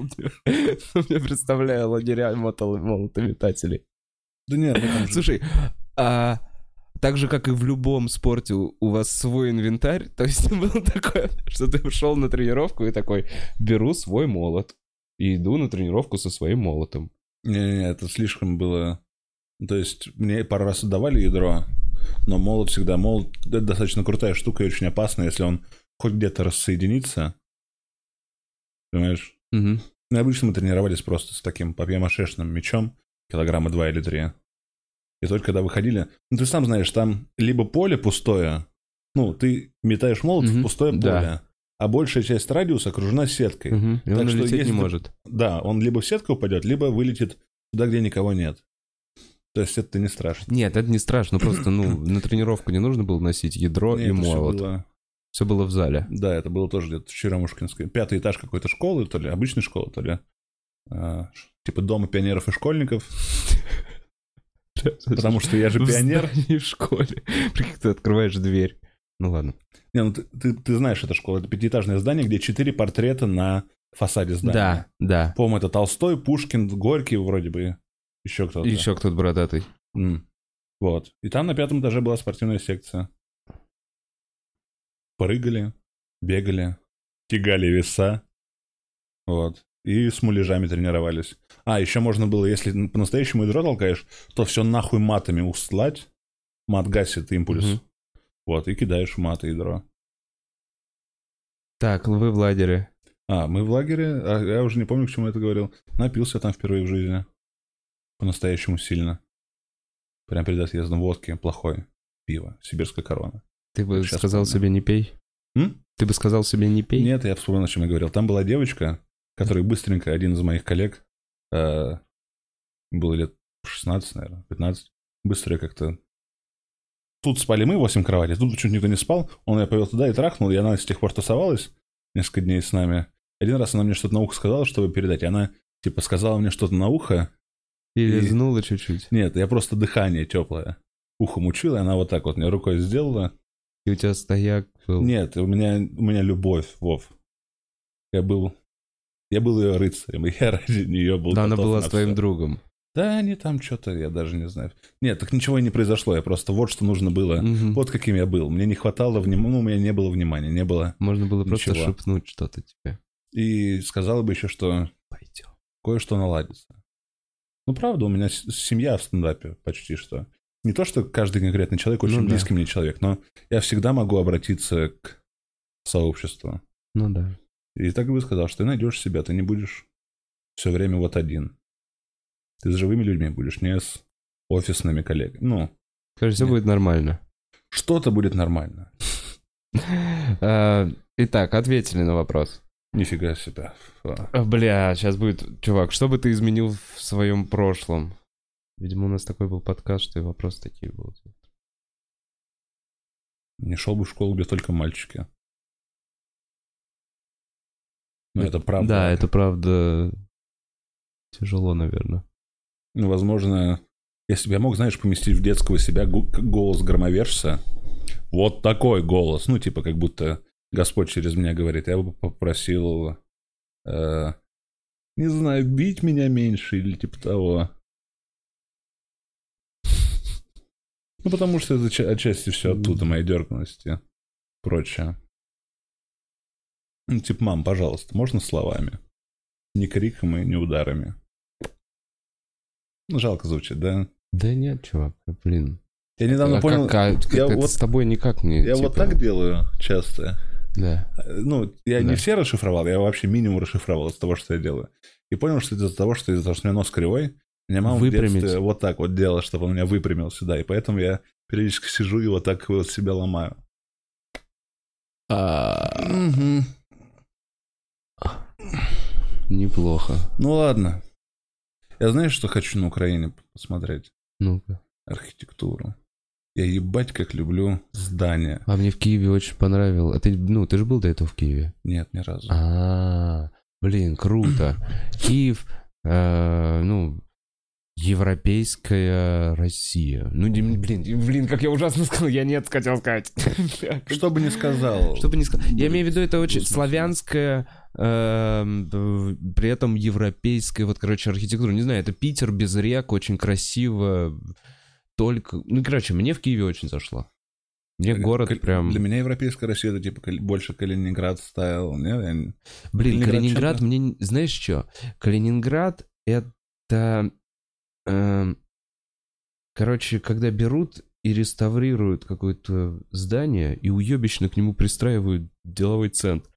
Я представляю лагеря молотометателей. Да нет, ну Слушай, а так же, как и в любом спорте, у вас свой инвентарь, <laughs> то есть <laughs> было такое, что ты ушел на тренировку и такой, беру свой молот и иду на тренировку со своим молотом. Не-не-не, это слишком было... То есть мне пару раз отдавали ядро, но молот всегда... Молот — это достаточно крутая штука и очень опасная, если он хоть где-то рассоединится. Понимаешь? Мгм. Ну, обычно мы тренировались просто с таким папье-машешным мячом, килограмма два или три. И только когда выходили... Ну, ты сам знаешь, там либо поле пустое, ну, ты метаешь молот в Мгм, пустое поле, да. а большая часть радиуса окружена сеткой. Мгм. И он Так что улететь если не может. Да, он либо в сетку упадет, либо вылетит туда, где никого нет. То есть это не страшно. Нет, это не страшно, просто, ну, <coughs> на тренировку не нужно было носить ядро Не, и молот. было- Все было в зале. Да, это было тоже где-то в Черемушкинской. Пятый этаж какой-то школы, то ли обычной школы, то ли а, типа дома пионеров и школьников. <laughs> Потому что я же пионер. в школе. Прикинь, ты открываешь дверь. Ну ладно. Не, ну ты, ты- ты знаешь эту школу. Это пятиэтажное здание, где четыре портрета на фасаде здания. Да, да. По-моему, это Толстой, Пушкин, Горький вроде бы. Еще кто-то. Еще кто-то бородатый. М. Вот. И там на пятом этаже была спортивная секция. Прыгали, бегали, тягали веса. Вот. И с муляжами тренировались. А, еще можно было, если по-настоящему ядро толкаешь, то все нахуй матами устлать. Мат гасит импульс. Мгм. Вот, и кидаешь в мат и ядро. Так, вы в лагере. А, мы в лагере, а я уже не помню, к чему я это говорил. Напился там впервые в жизни. По-настоящему сильно. Прям перед отъездом водки плохой. Пиво, сибирская корона. Ты бы Сейчас сказал помню. себе не пей? М? Ты бы сказал себе не пей? Нет, я вспомнил, о чем я говорил. Там была девочка, которая быстренько, один из моих коллег, э, было лет 16, наверное, 15, быстро как-то... Тут спали мы, 8 кроватей, тут чуть никто не спал. Он ее повел туда и трахнул, и она с тех пор тусовалась несколько дней с нами. Один раз она мне что-то на ухо сказала, чтобы передать, и она, типа, сказала мне что-то на ухо. И И- лизнула чуть-чуть. Нет, я просто дыхание теплое. Ухом учил, и она вот так вот мне рукой сделала. И у тебя стояк был. Нет, у меня, у меня любовь, Вов. Я был... Я был ее рыцарем, и я <laughs> ради нее был Да, она была с твоим другом. Да, они там что-то, я даже не знаю. Нет, так ничего и не произошло, я просто вот что нужно было. Мгм. Вот каким я был. Мне не хватало внимания, ну, у меня не было внимания, не было. Можно было просто Ничего. шепнуть что-то тебе. И сказала бы еще, что Пойдем. кое-что наладится. Ну, правда, у меня семья в стендапе почти что. Не то, что каждый конкретный человек очень Ну да. близкий мне человек, но я всегда могу обратиться к сообществу. Ну да. И так бы сказал, что ты найдешь себя, ты не будешь все время вот один. Ты с живыми людьми будешь, не с офисными коллегами. Ну, Скажи, все Нет. будет нормально. что-то будет нормально. А, <laughs> Итак, ответили на вопрос. Нифига себе. А, Бля, сейчас будет... Чувак, что бы ты изменил в своем прошлом? Видимо, у нас такой был подкаст, что и вопросы такие будут. Не шел бы в школу, где только мальчики. Ну, это правда. Да, это правда тяжело, наверное. Ну, возможно, если бы я мог, знаешь, поместить в детского себя голос громовержца, вот такой голос, ну, типа, как будто Господь через меня говорит, я бы попросил э, Не знаю, бить меня меньше или типа того. Ну, потому что это ча- отчасти все оттуда, мои дерганности. Прочее. Ну, типа, мам, пожалуйста, можно словами? Не криком и не ударами. Ну, жалко звучит, да? Да нет, чувак, блин. Я недавно А понял... как- а, я вот- с тобой никак не... Я вот типа, так делаю часто. Да. Ну, я Да. не все расшифровал, я вообще минимум расшифровал из того, что я делаю. И понял, что это из-за того, что из-за того, что у меня нос кривой, меня мама в Выпрямить. детстве вот так вот делала, чтобы он меня выпрямился, да, и поэтому я периодически сижу и вот так вот себя ломаю. А, Мгм. Неплохо. Ну ладно. Я знаешь, что хочу на Украине посмотреть? Ну-ка. Архитектуру. Я ебать как люблю здания. А мне в Киеве очень понравилось. А ты, ну, ты же был до этого в Киеве? Нет, ни разу. А, блин, круто. Киев, э, ну, европейская Россия. Ну, блин, блин, как я ужасно сказал, я нет хотел сказать. <laughs> Что бы ни сказал. Что бы ни сказал. Я имею в виду, это очень славянская, эм, при этом европейская, вот, короче, архитектура. Не знаю, это Питер без рек, очень красиво. Только, ну, короче, мне в Киеве очень зашло. Мне город Каль- прям... Для меня европейская Россия это типа больше Калининград стайл. Нет, Блин, Калининград мне... не- Знаешь что? Калининград — это... эм, короче, когда берут и реставрируют какое-то здание, и уебищно к нему пристраивают деловой центр.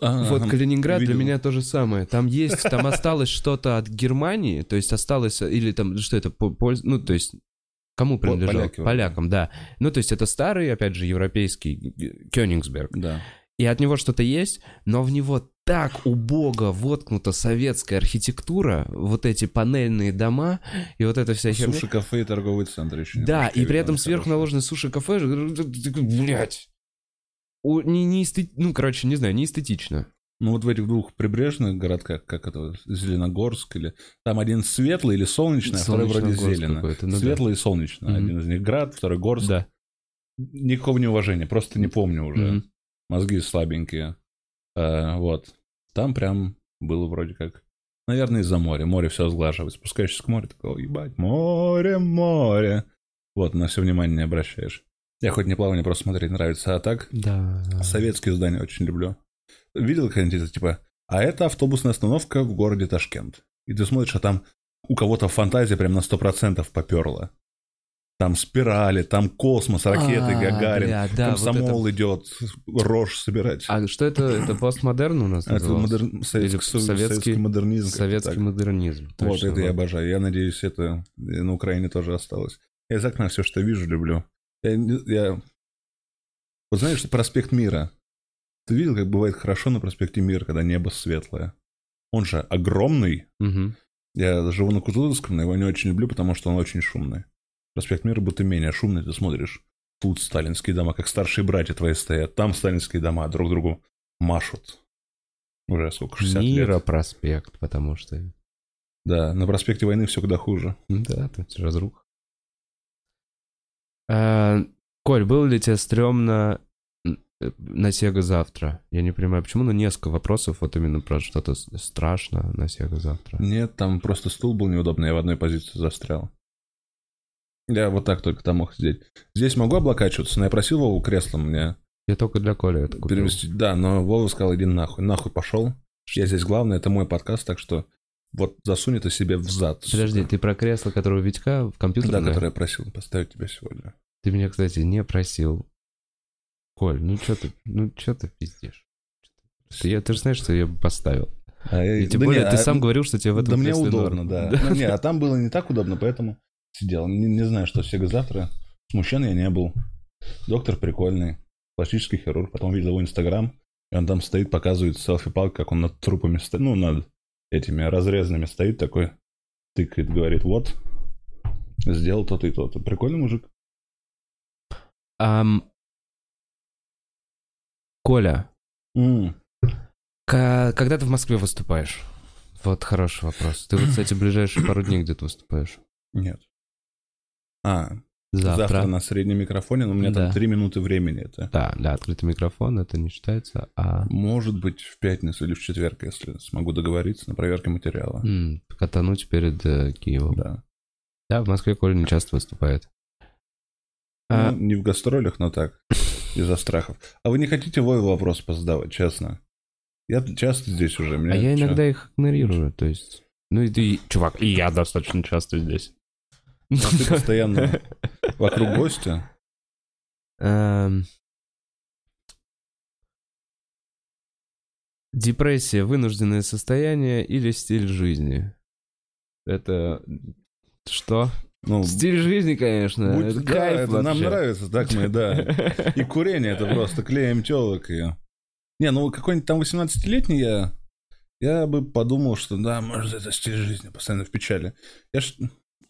А, Вот Калининград для меня то же самое. Там есть, там <laughs> осталось что-то от Германии, то есть осталось, или там, что это, ну, то есть, кому поляки вроде. Полякам, да. Ну, то есть это старый, опять же, европейский э, Кёнигсберг. Да. И от него что-то есть, но в него так убого воткнута советская архитектура, вот эти панельные дома и вот эта вся херня. Суши-кафе и торговый центр еще. Да, и при этом сверху наложены суши-кафе, блять. Не, не эсте- Ну, короче, не знаю, не эстетично. Ну вот в этих двух прибрежных городках, как это, Зеленогорск или... Там один светлый или солнечный, а второй вроде зеленый. ну да. Светлый и солнечный. Мгм. Один из них град, второй горск. Да. Никакого неуважения, просто не помню уже. Мгм. Мозги слабенькие. Э, вот. Там прям было вроде как... Наверное, из-за моря. Море все сглаживает. Спускаешься к морю, такого, ебать, море, море. Вот, на все внимание не обращаешь. Я хоть не плавание, просто смотреть нравится. А так, Да. Советские здания очень люблю. Видел когда-нибудь это, типа, а это автобусная остановка в городе Ташкент. И ты смотришь, а там у кого-то фантазия прям на 100% поперла. Там спирали, там космос, ракеты, А, Гагарин, бля, да, вот комсомол идет, рожь собирать. А что это? Это постмодерн у нас А это модерн- советский, советский- советский модернизм. Советский модернизм. Вот точно, это я обожаю. Я надеюсь, это на Украине тоже осталось. Я из окна все, что вижу, люблю. Я, я- Вот знаешь, проспект Мира. Ты видел, как бывает хорошо на проспекте Мира, когда небо светлое? Он же огромный. Мгм. Я живу на Кутузовском, но его не очень люблю, потому что он очень шумный. Проспект Мира будто менее шумный, ты смотришь. Тут сталинские дома, как старшие братья твои стоят. Там сталинские дома друг другу машут. Уже сколько, 60 Мира лет. проспект, потому что... Да, на проспекте войны все куда хуже. Да, тут разруха. А, Коль, было ли тебе стрёмно э, на Сега завтра? Я не понимаю, почему, но несколько вопросов вот именно про что-то страшно на Сега завтра. Нет, там просто стул был неудобный, я в одной позиции застрял. Я вот так только там мог сидеть. Здесь могу облокачиваться, но я просил Вову креслом мне Я только для Коли это купил. перевести. Да, но Вова сказал, иди нахуй. Нахуй пошел. Я здесь главное, это мой подкаст, так что вот засунь это себе в зад. Подожди, ты про кресло, которое у Витька в компьютере? Да, который я просил поставить тебе сегодня. Ты меня, кстати, не просил. Коль, ну что ты, ну что ты пиздишь? Ты, я- ты же знаешь, что я бы поставил. А я- И тем да более, не, ты а- сам говорил, что тебе в этом Да мне удобно, норм. да. Ну, не, а там было не так удобно, поэтому сидел. Не, не знаю, что Сега завтра. Смущен я не был. Доктор прикольный. Пластический хирург. Потом видел его инстаграм. И он там стоит, показывает селфи-палк, как он над трупами стоит. Ну, над этими разрезанными стоит такой. Тыкает, говорит, вот. Сделал то-то и то-то. Прикольный мужик. Ам, Коля, ка- когда ты в Москве выступаешь? Вот хороший вопрос. Ты вот, кстати, ближайшие пару дней где-то выступаешь. Нет. А, Завтра. Завтра на среднем микрофоне, но у меня Да. там 3 минуты времени это. Да, да, открытый микрофон, это не считается, а Может быть, в пятницу или в четверг, если смогу договориться на проверке материала. м, катануть перед э, Киевом. Да. Да, в Москве Коля не часто выступает. А, Ну, не в гастролях, но так, из-за страхов. А вы не хотите Вове вопрос позадавать, честно? Я часто здесь уже. а меня я иногда их игнорирую, то есть... Ну и ты, чувак, и я достаточно часто здесь. А ты <laughs> постоянно вокруг гостя. Эм. Депрессия, вынужденное состояние или стиль жизни? Это что? Ну, Стиль жизни, конечно. будь- это да, кайф это нам нравится, так мы, да. И <laughs> курение это просто клеем телок и... Не, ну какой-нибудь там 18-летний я... Я бы подумал, что да, может, это стиль жизни, постоянно в печали. Я ж...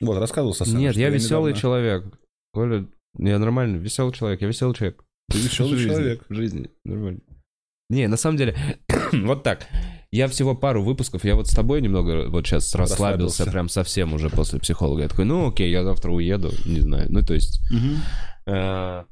Вот, рассказывал Сосана, Нет, я веселый недавно- человек. Коля, я нормальный, веселый человек, я веселый человек. Ты веселый человек. В жизни, нормально. Не, на самом деле, <clears throat> вот так. Я всего пару выпусков, я вот с тобой немного вот сейчас расслабился, Расслабился. прям совсем уже после психолога. Я такой, ну окей, я завтра уеду, не знаю. Ну то есть, э,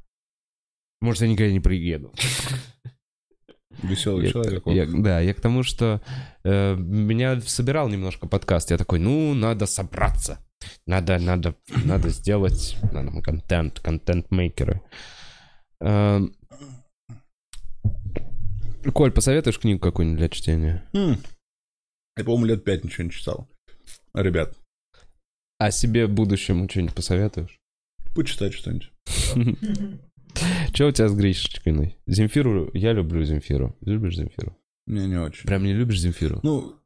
может, я никогда не приеду. <laughs> Веселый Я- человек. я- да, я к тому, что э, меня собирал немножко подкаст. Я такой, ну, надо собраться. Надо, надо, надо сделать надо контент, контент-мейкеры. Эм, Коль, посоветуешь книгу какую-нибудь для чтения? М. Я, по-моему, лет пять ничего не читал. Ребят, А себе будущему что-нибудь посоветуешь? почитать что-нибудь. <laughs> Че у тебя с Гришечкиной? Земфиру, я люблю Земфиру. Любишь Земфиру? Мне не очень. Прям не любишь Земфиру? Ну,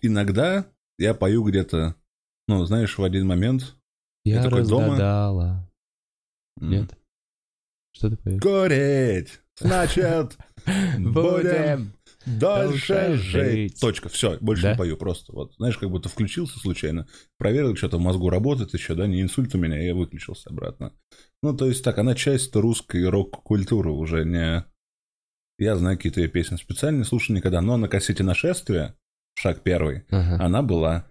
иногда я пою где-то, ну, знаешь, в один момент. я такой дома? разгадала. м, Нет? Что ты поешь? Гореть! Значит, <laughs> будем дальше жить. Точка, все, больше Да? не пою, просто вот. Знаешь, как будто включился случайно, проверил, что-то в мозгу работает еще, да, не инсульт у меня, я выключился обратно. Ну, то есть так, она часть русской рок-культуры уже не... Я знаю какие-то ее песни специально, не слушал никогда, но на кассете «Нашествие», шаг первый, Ага. она была.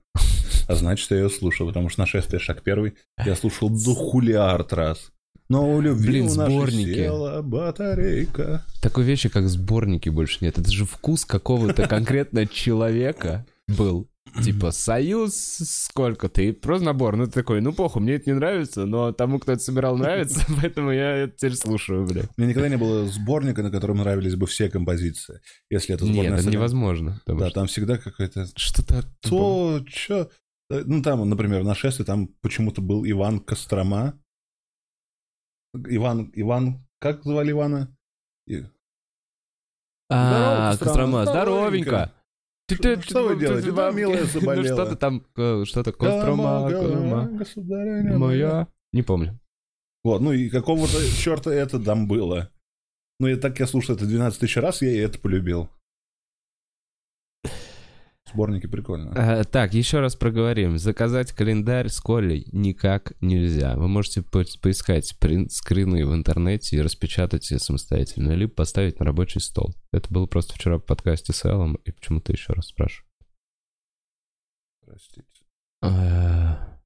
А значит, я ее слушал, потому что «Нашествие. Шаг первый» я слушал до хулиард раз. Но у любви Блин, у сборники. села батарейка. Такой вещи, как сборники, больше нет. Это же вкус какого-то <laughs> конкретно человека был. Типа, союз сколько-то, и просто набор. Ну, ты такой, ну, похуй, мне это не нравится, но тому, кто это собирал, нравится, <laughs> поэтому я это теперь слушаю, бля. Меня никогда не было сборника, на котором нравились бы все композиции. Если это сборная Нет, это невозможно. Да, что там всегда какой-то... Что-то... То, чё... Э, Ну, там, например, на шествии там почему-то был Иван Кострома. Иван... Иван... Как звали Ивана? И- А, Здорово, Кострома, здоровенько. Что- вы делаете? Да, милая <laughs> Ну, заболела. что-то там, э, что-то Кострома, Колыма, моя. Не помню. Вот, ну и какого-то черта это там было. Ну и так я слушал это 12 тысяч раз, я и это полюбил. Сборники прикольно. А, так, еще раз проговорим. Заказать календарь с Колей никак нельзя. Вы можете по- поискать прин- скрины в интернете и распечатать ее самостоятельно, либо поставить на рабочий стол. Это было просто вчера в подкасте с Эллом, и почему-то еще раз спрашиваю. Простите. А,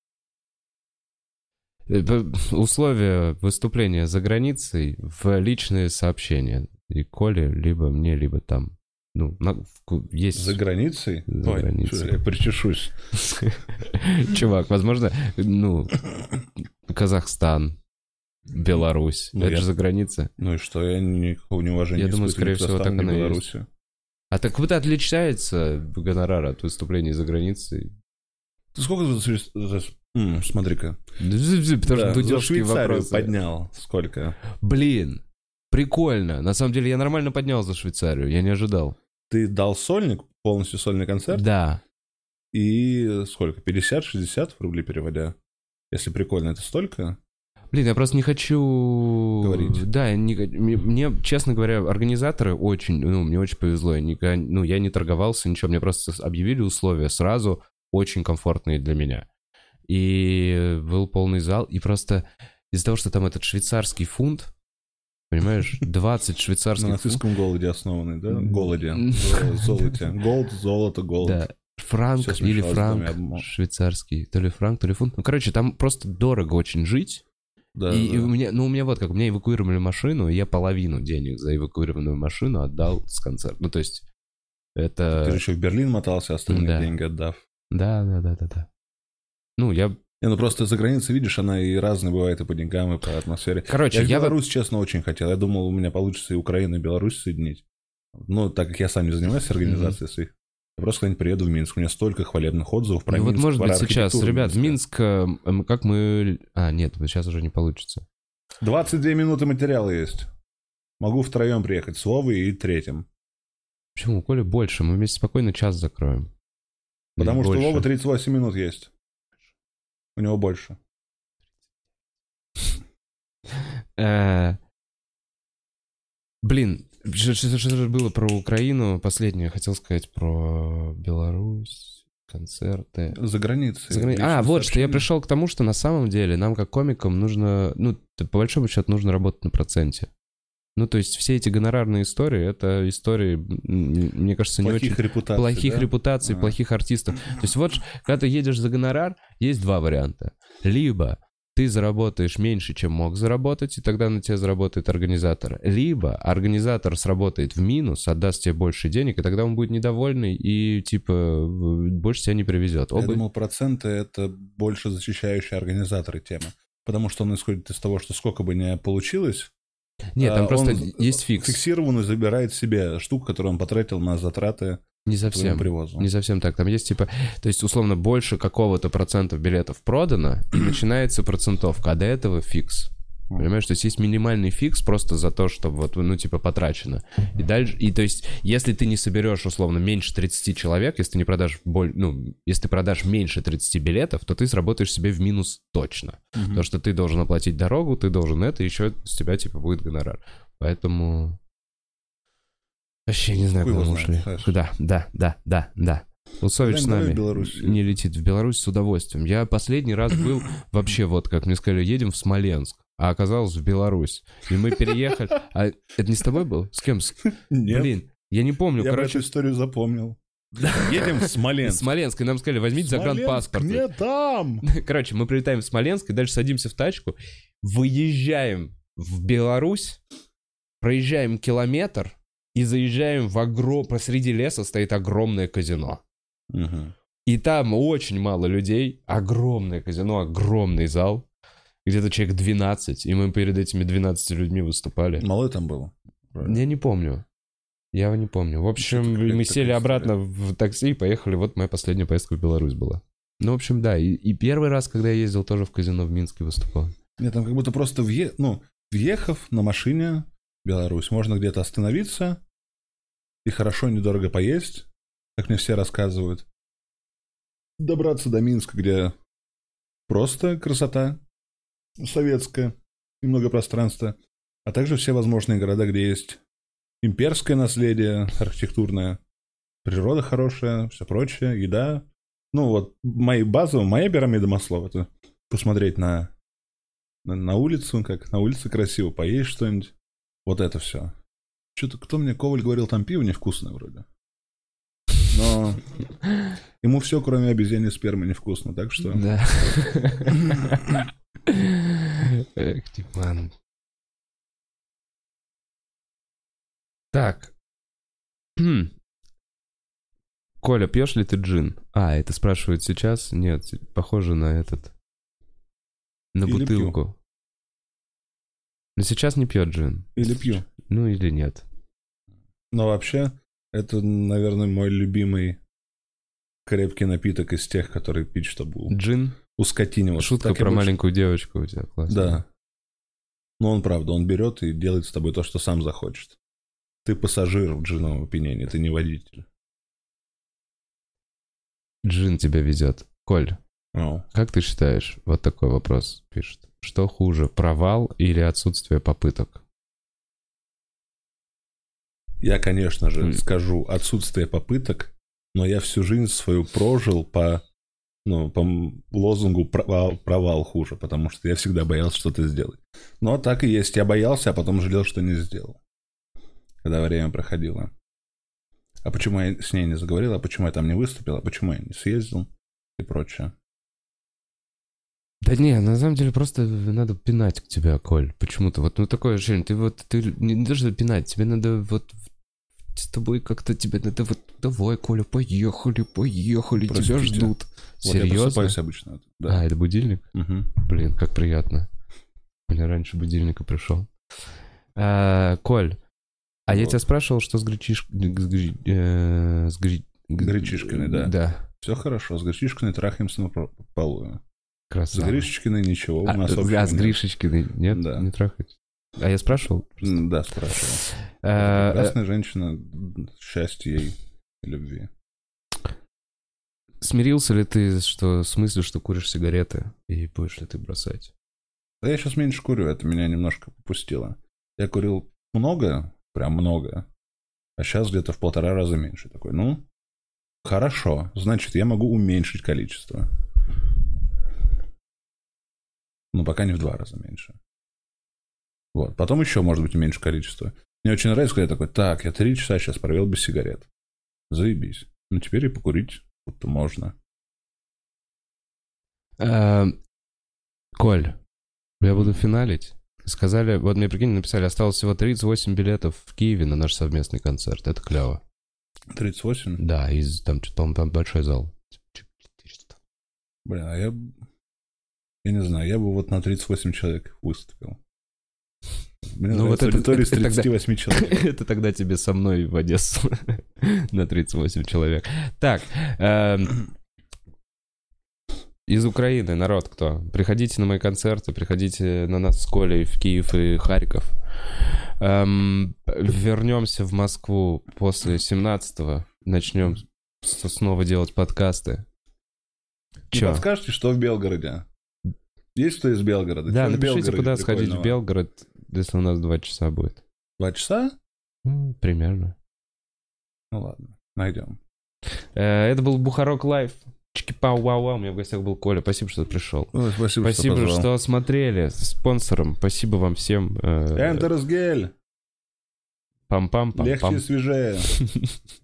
Условия выступления за границей в личные сообщения. И Коле, либо мне, либо там. Ну, на- есть... За границей? За Ой, границей. чё, я причешусь. <laughs> Чувак, возможно, ну, Казахстан, Беларусь. Ну, Это я- же за граница. Ну и что, я никакого неуважения Я не думаю, скорее всего, так оно Беларуси. А так вот отличается гонорар от выступлений за границей? Ты сколько за... Смотри-ка. Потому Да, что дудевские вопросы. поднял. Сколько? Блин, прикольно. На самом деле я нормально поднял за Швейцарию, я не ожидал. Ты дал сольник, полностью сольный концерт, Да. и сколько? 50-60 рублей переводя? Если прикольно, это столько? Блин, я просто не хочу... Говорить. Да, не... мне, мне, честно говоря, организаторы очень... Ну, мне очень повезло. Я никогда... Ну, я не торговался, ничего. Мне просто объявили условия сразу очень комфортные для меня. И был полный зал. И просто из-за того, что там этот швейцарский фунт, понимаешь, 20 На швейцарских фунтов... нацистском голоде основанный, да? Голоде. <laughs> Золоте. Голд, золото, голод. Да. Франк или франк швейцарский, то ли франк, то ли фунт. Ну, короче, там просто дорого очень жить. Да, и, и да. у меня, ну, у меня вот как, у меня эвакуировали машину, и я половину денег за эвакуированную машину отдал с концерта. Ну, то есть, это... Ты еще в Берлин мотался, остальные да. деньги отдав. Да, да, да, да, да. Ну, я... Не, ну просто за границей, видишь, она и разная бывает и по деньгам, и по атмосфере. Короче, Я, я... вот- Беларусь, честно, очень хотел. Я думал, у меня получится и Украину, и Беларусь соединить. Ну, так как я сам не занимаюсь организацией своих, я просто когда-нибудь приеду в Минск. У меня столько хвалебных отзывов про Ну, вот Минск, может про быть сейчас, ребят. Минск, э, как мы... А, нет, вот сейчас уже не получится. 22 минуты материала есть. Могу втроем приехать с Вовой и третьим. Почему? У Коли больше, мы вместе спокойно час закроем. Потому Или что больше. Вовы 38 минут есть. У него больше. Э, Блин, что же было про Украину? Последнее хотел сказать про Беларусь, концерты. За границей. За грани- А, вот, что я пришел к тому, что на самом деле нам, как комикам, нужно, ну, по большому счету, нужно работать на проценте. Ну, то есть все эти гонорарные истории, это истории, мне кажется, не Плохих очень... репутаций, плохих да? репутаций, А. плохих артистов. То есть вот, когда ты едешь за гонорар, есть два варианта. Либо ты заработаешь меньше, чем мог заработать, и тогда на тебя заработает организатор. Либо организатор сработает в минус, отдаст тебе больше денег, и тогда он будет недовольный и, типа, больше тебя не привезет. Я Оба- думал, проценты — это больше защищающие организаторы темы. Потому что он исходит из того, что сколько бы ни получилось, Нет, там а, просто есть фикс. фиксированную забирает себе штуку, которую он потратил на затраты Не совсем. привозу. Не совсем так. Там есть типа, то есть условно больше какого-то процентов билетов продано, и начинается процентовка, а до этого фикс. Понимаешь, то есть есть минимальный фикс просто за то, что вот, ну, типа, потрачено. И дальше, и то есть, если ты не соберешь, условно, меньше 30 человек, если ты не продашь, боль, ну, если ты продашь меньше 30 билетов, то ты сработаешь себе в минус точно. Мгм. Потому что ты должен оплатить дорогу, ты должен это, еще с тебя, типа, будет гонорар. Поэтому... Вообще не знаю, Хуй куда мы ушли. знаешь. Куда? Да, да, да, да. Усович с нами не летит в Беларусь с удовольствием. Я последний раз был <clears throat> вообще вот, как мне сказали, едем в Смоленск, а оказалось в Беларусь. И мы переехали. А это не с тобой был? С кем? С- Нет, Блин, я не помню. я Короче, эту историю запомнил. Едем в Смоленск. Смоленска. И нам сказали, возьмите загранпаспорт. Не там! <laughs> Короче, мы прилетаем в Смоленск и дальше садимся в тачку, выезжаем в Беларусь, проезжаем километр и заезжаем в огром... Посреди леса стоит огромное казино. Мгм. И там очень мало людей, огромное казино, огромный зал, где-то человек 12, и мы перед этими 12 людьми выступали. Малой там было. Я не помню. Я его не помню. В общем, мы сели обратно в такси и поехали. Вот моя последняя поездка в Беларусь была. Ну, в общем, да. И, и первый раз, когда я ездил, тоже в казино в Минске выступал. Нет, там как будто просто въе... ну, въехав на машине в Беларусь, можно где-то остановиться и хорошо, недорого поесть, как мне все рассказывают. Добраться до Минска, где просто красота советская и много пространства, а также все возможные города, где есть имперское наследие архитектурное, природа хорошая, все прочее, еда. Ну вот мои базовые, моя пирамида Маслова, это посмотреть на на, на улицу, как на улице красиво, поесть что-нибудь. Вот это все. Что-то кто мне, Коваль говорил, там пиво невкусное вроде. Но ему все, кроме обезьяни спермы, невкусно, так что... Да. <laughs> Эх, Тиман. Так. Хм. Коля, пьешь ли ты джин? А, это спрашивают сейчас? Нет, похоже на этот. На Или бутылку. Но сейчас не пьет джин. Или пью. Ну или нет. Но вообще, это, наверное, мой любимый крепкий напиток из тех, которые пить, чтобы Джин? У скотини. Вот Шутка так про больше- маленькую девочку у тебя классно. Да. Но он правда, он берет и делает с тобой то, что сам захочет. Ты пассажир в джиновом опьянении, ты не водитель. Джин тебя везет. Коль, О. Как ты считаешь, вот такой вопрос пишет. Что хуже, провал или отсутствие попыток? Я, конечно же, М. скажу отсутствие попыток, но я всю жизнь свою прожил по, ну, по лозунгу провал, провал хуже, потому что я всегда боялся что-то сделать. Но так и есть. Я боялся, а потом жалел, что не сделал. Когда время проходило. А почему я с ней не заговорил, а почему я там не выступил, а почему я не съездил и прочее. Да не, на самом деле просто надо пинать к тебе, Коль. Почему-то вот ну такое ощущение, ты вот ты не даже пинать, тебе надо вот с тобой как-то тебе надо вот давай, Коля, поехали, поехали, тебя Простите. ждут. Вот я Серьезно? просыпаюсь обычно. Да. А, это будильник? Мгм. Блин, как приятно. У меня раньше будильника пришел. А, Коль, а я Вот. тебя спрашивал, что с гречишкой... С, гри- э, с гри- Гречишкиной, да. Да, Все хорошо, с Гречишкиной трахаемся на про- полую. С красава. Гришечкиной ничего, у А, нас а общего с. Гришечкиной нет? Да. Не трахать? А я спрашивал? М, Да, спрашивал. А, Прекрасная женщина, счастья ей и любви. Смирился ли ты, что с мыслью, что куришь сигареты, и будешь ли ты бросать? Да я сейчас меньше курю, это меня немножко попустило. Я курил много, прям много, а сейчас где-то в полтора раза меньше. Такой, ну, хорошо, значит, я могу уменьшить количество. Но пока не в два раза меньше. Вот, потом еще, может быть, уменьшить количество. Мне очень нравится, когда я такой, так, я три часа сейчас провел без сигарет. Заебись. Ну, теперь и покурить будто можно. А, Коль, я буду финалить. Сказали, вот мне, прикинь, написали, осталось всего 38 билетов в Киеве на наш совместный концерт. Это клево. 38? Да, из там, по-моему, там большой зал. 400. Блин, а я... Я не знаю, я бы вот на 38 человек выступил. Мне Ну, вот это- аудитория из это тогда- 38 <laughs> человек. Это тогда тебе со мной в Одессу <laughs> на 38 человек. Так, эм, из Украины народ кто? Приходите на мои концерты, приходите на нас с Колей в Киев и Харьков. Эм, вернемся в Москву после 17-го. Начнем снова делать подкасты. Чё? подскажете, что в Белгороде? Есть кто из Белгорода? Да, в напишите, Белгороде куда сходить в? Белгород, если у нас два часа будет. Два часа? Ну, Примерно. Ну ладно, найдем. Э, Это был Бухарок Лайв. Чики-пау, вау, вау. У меня в гостях был Коля. Спасибо, что пришел. Ой, спасибо, Спасибо, что что, смотрели. Спонсором. Спасибо вам всем. Э, Энтерс гель. Пам-пам-пам. Легче и свежее. <laughs>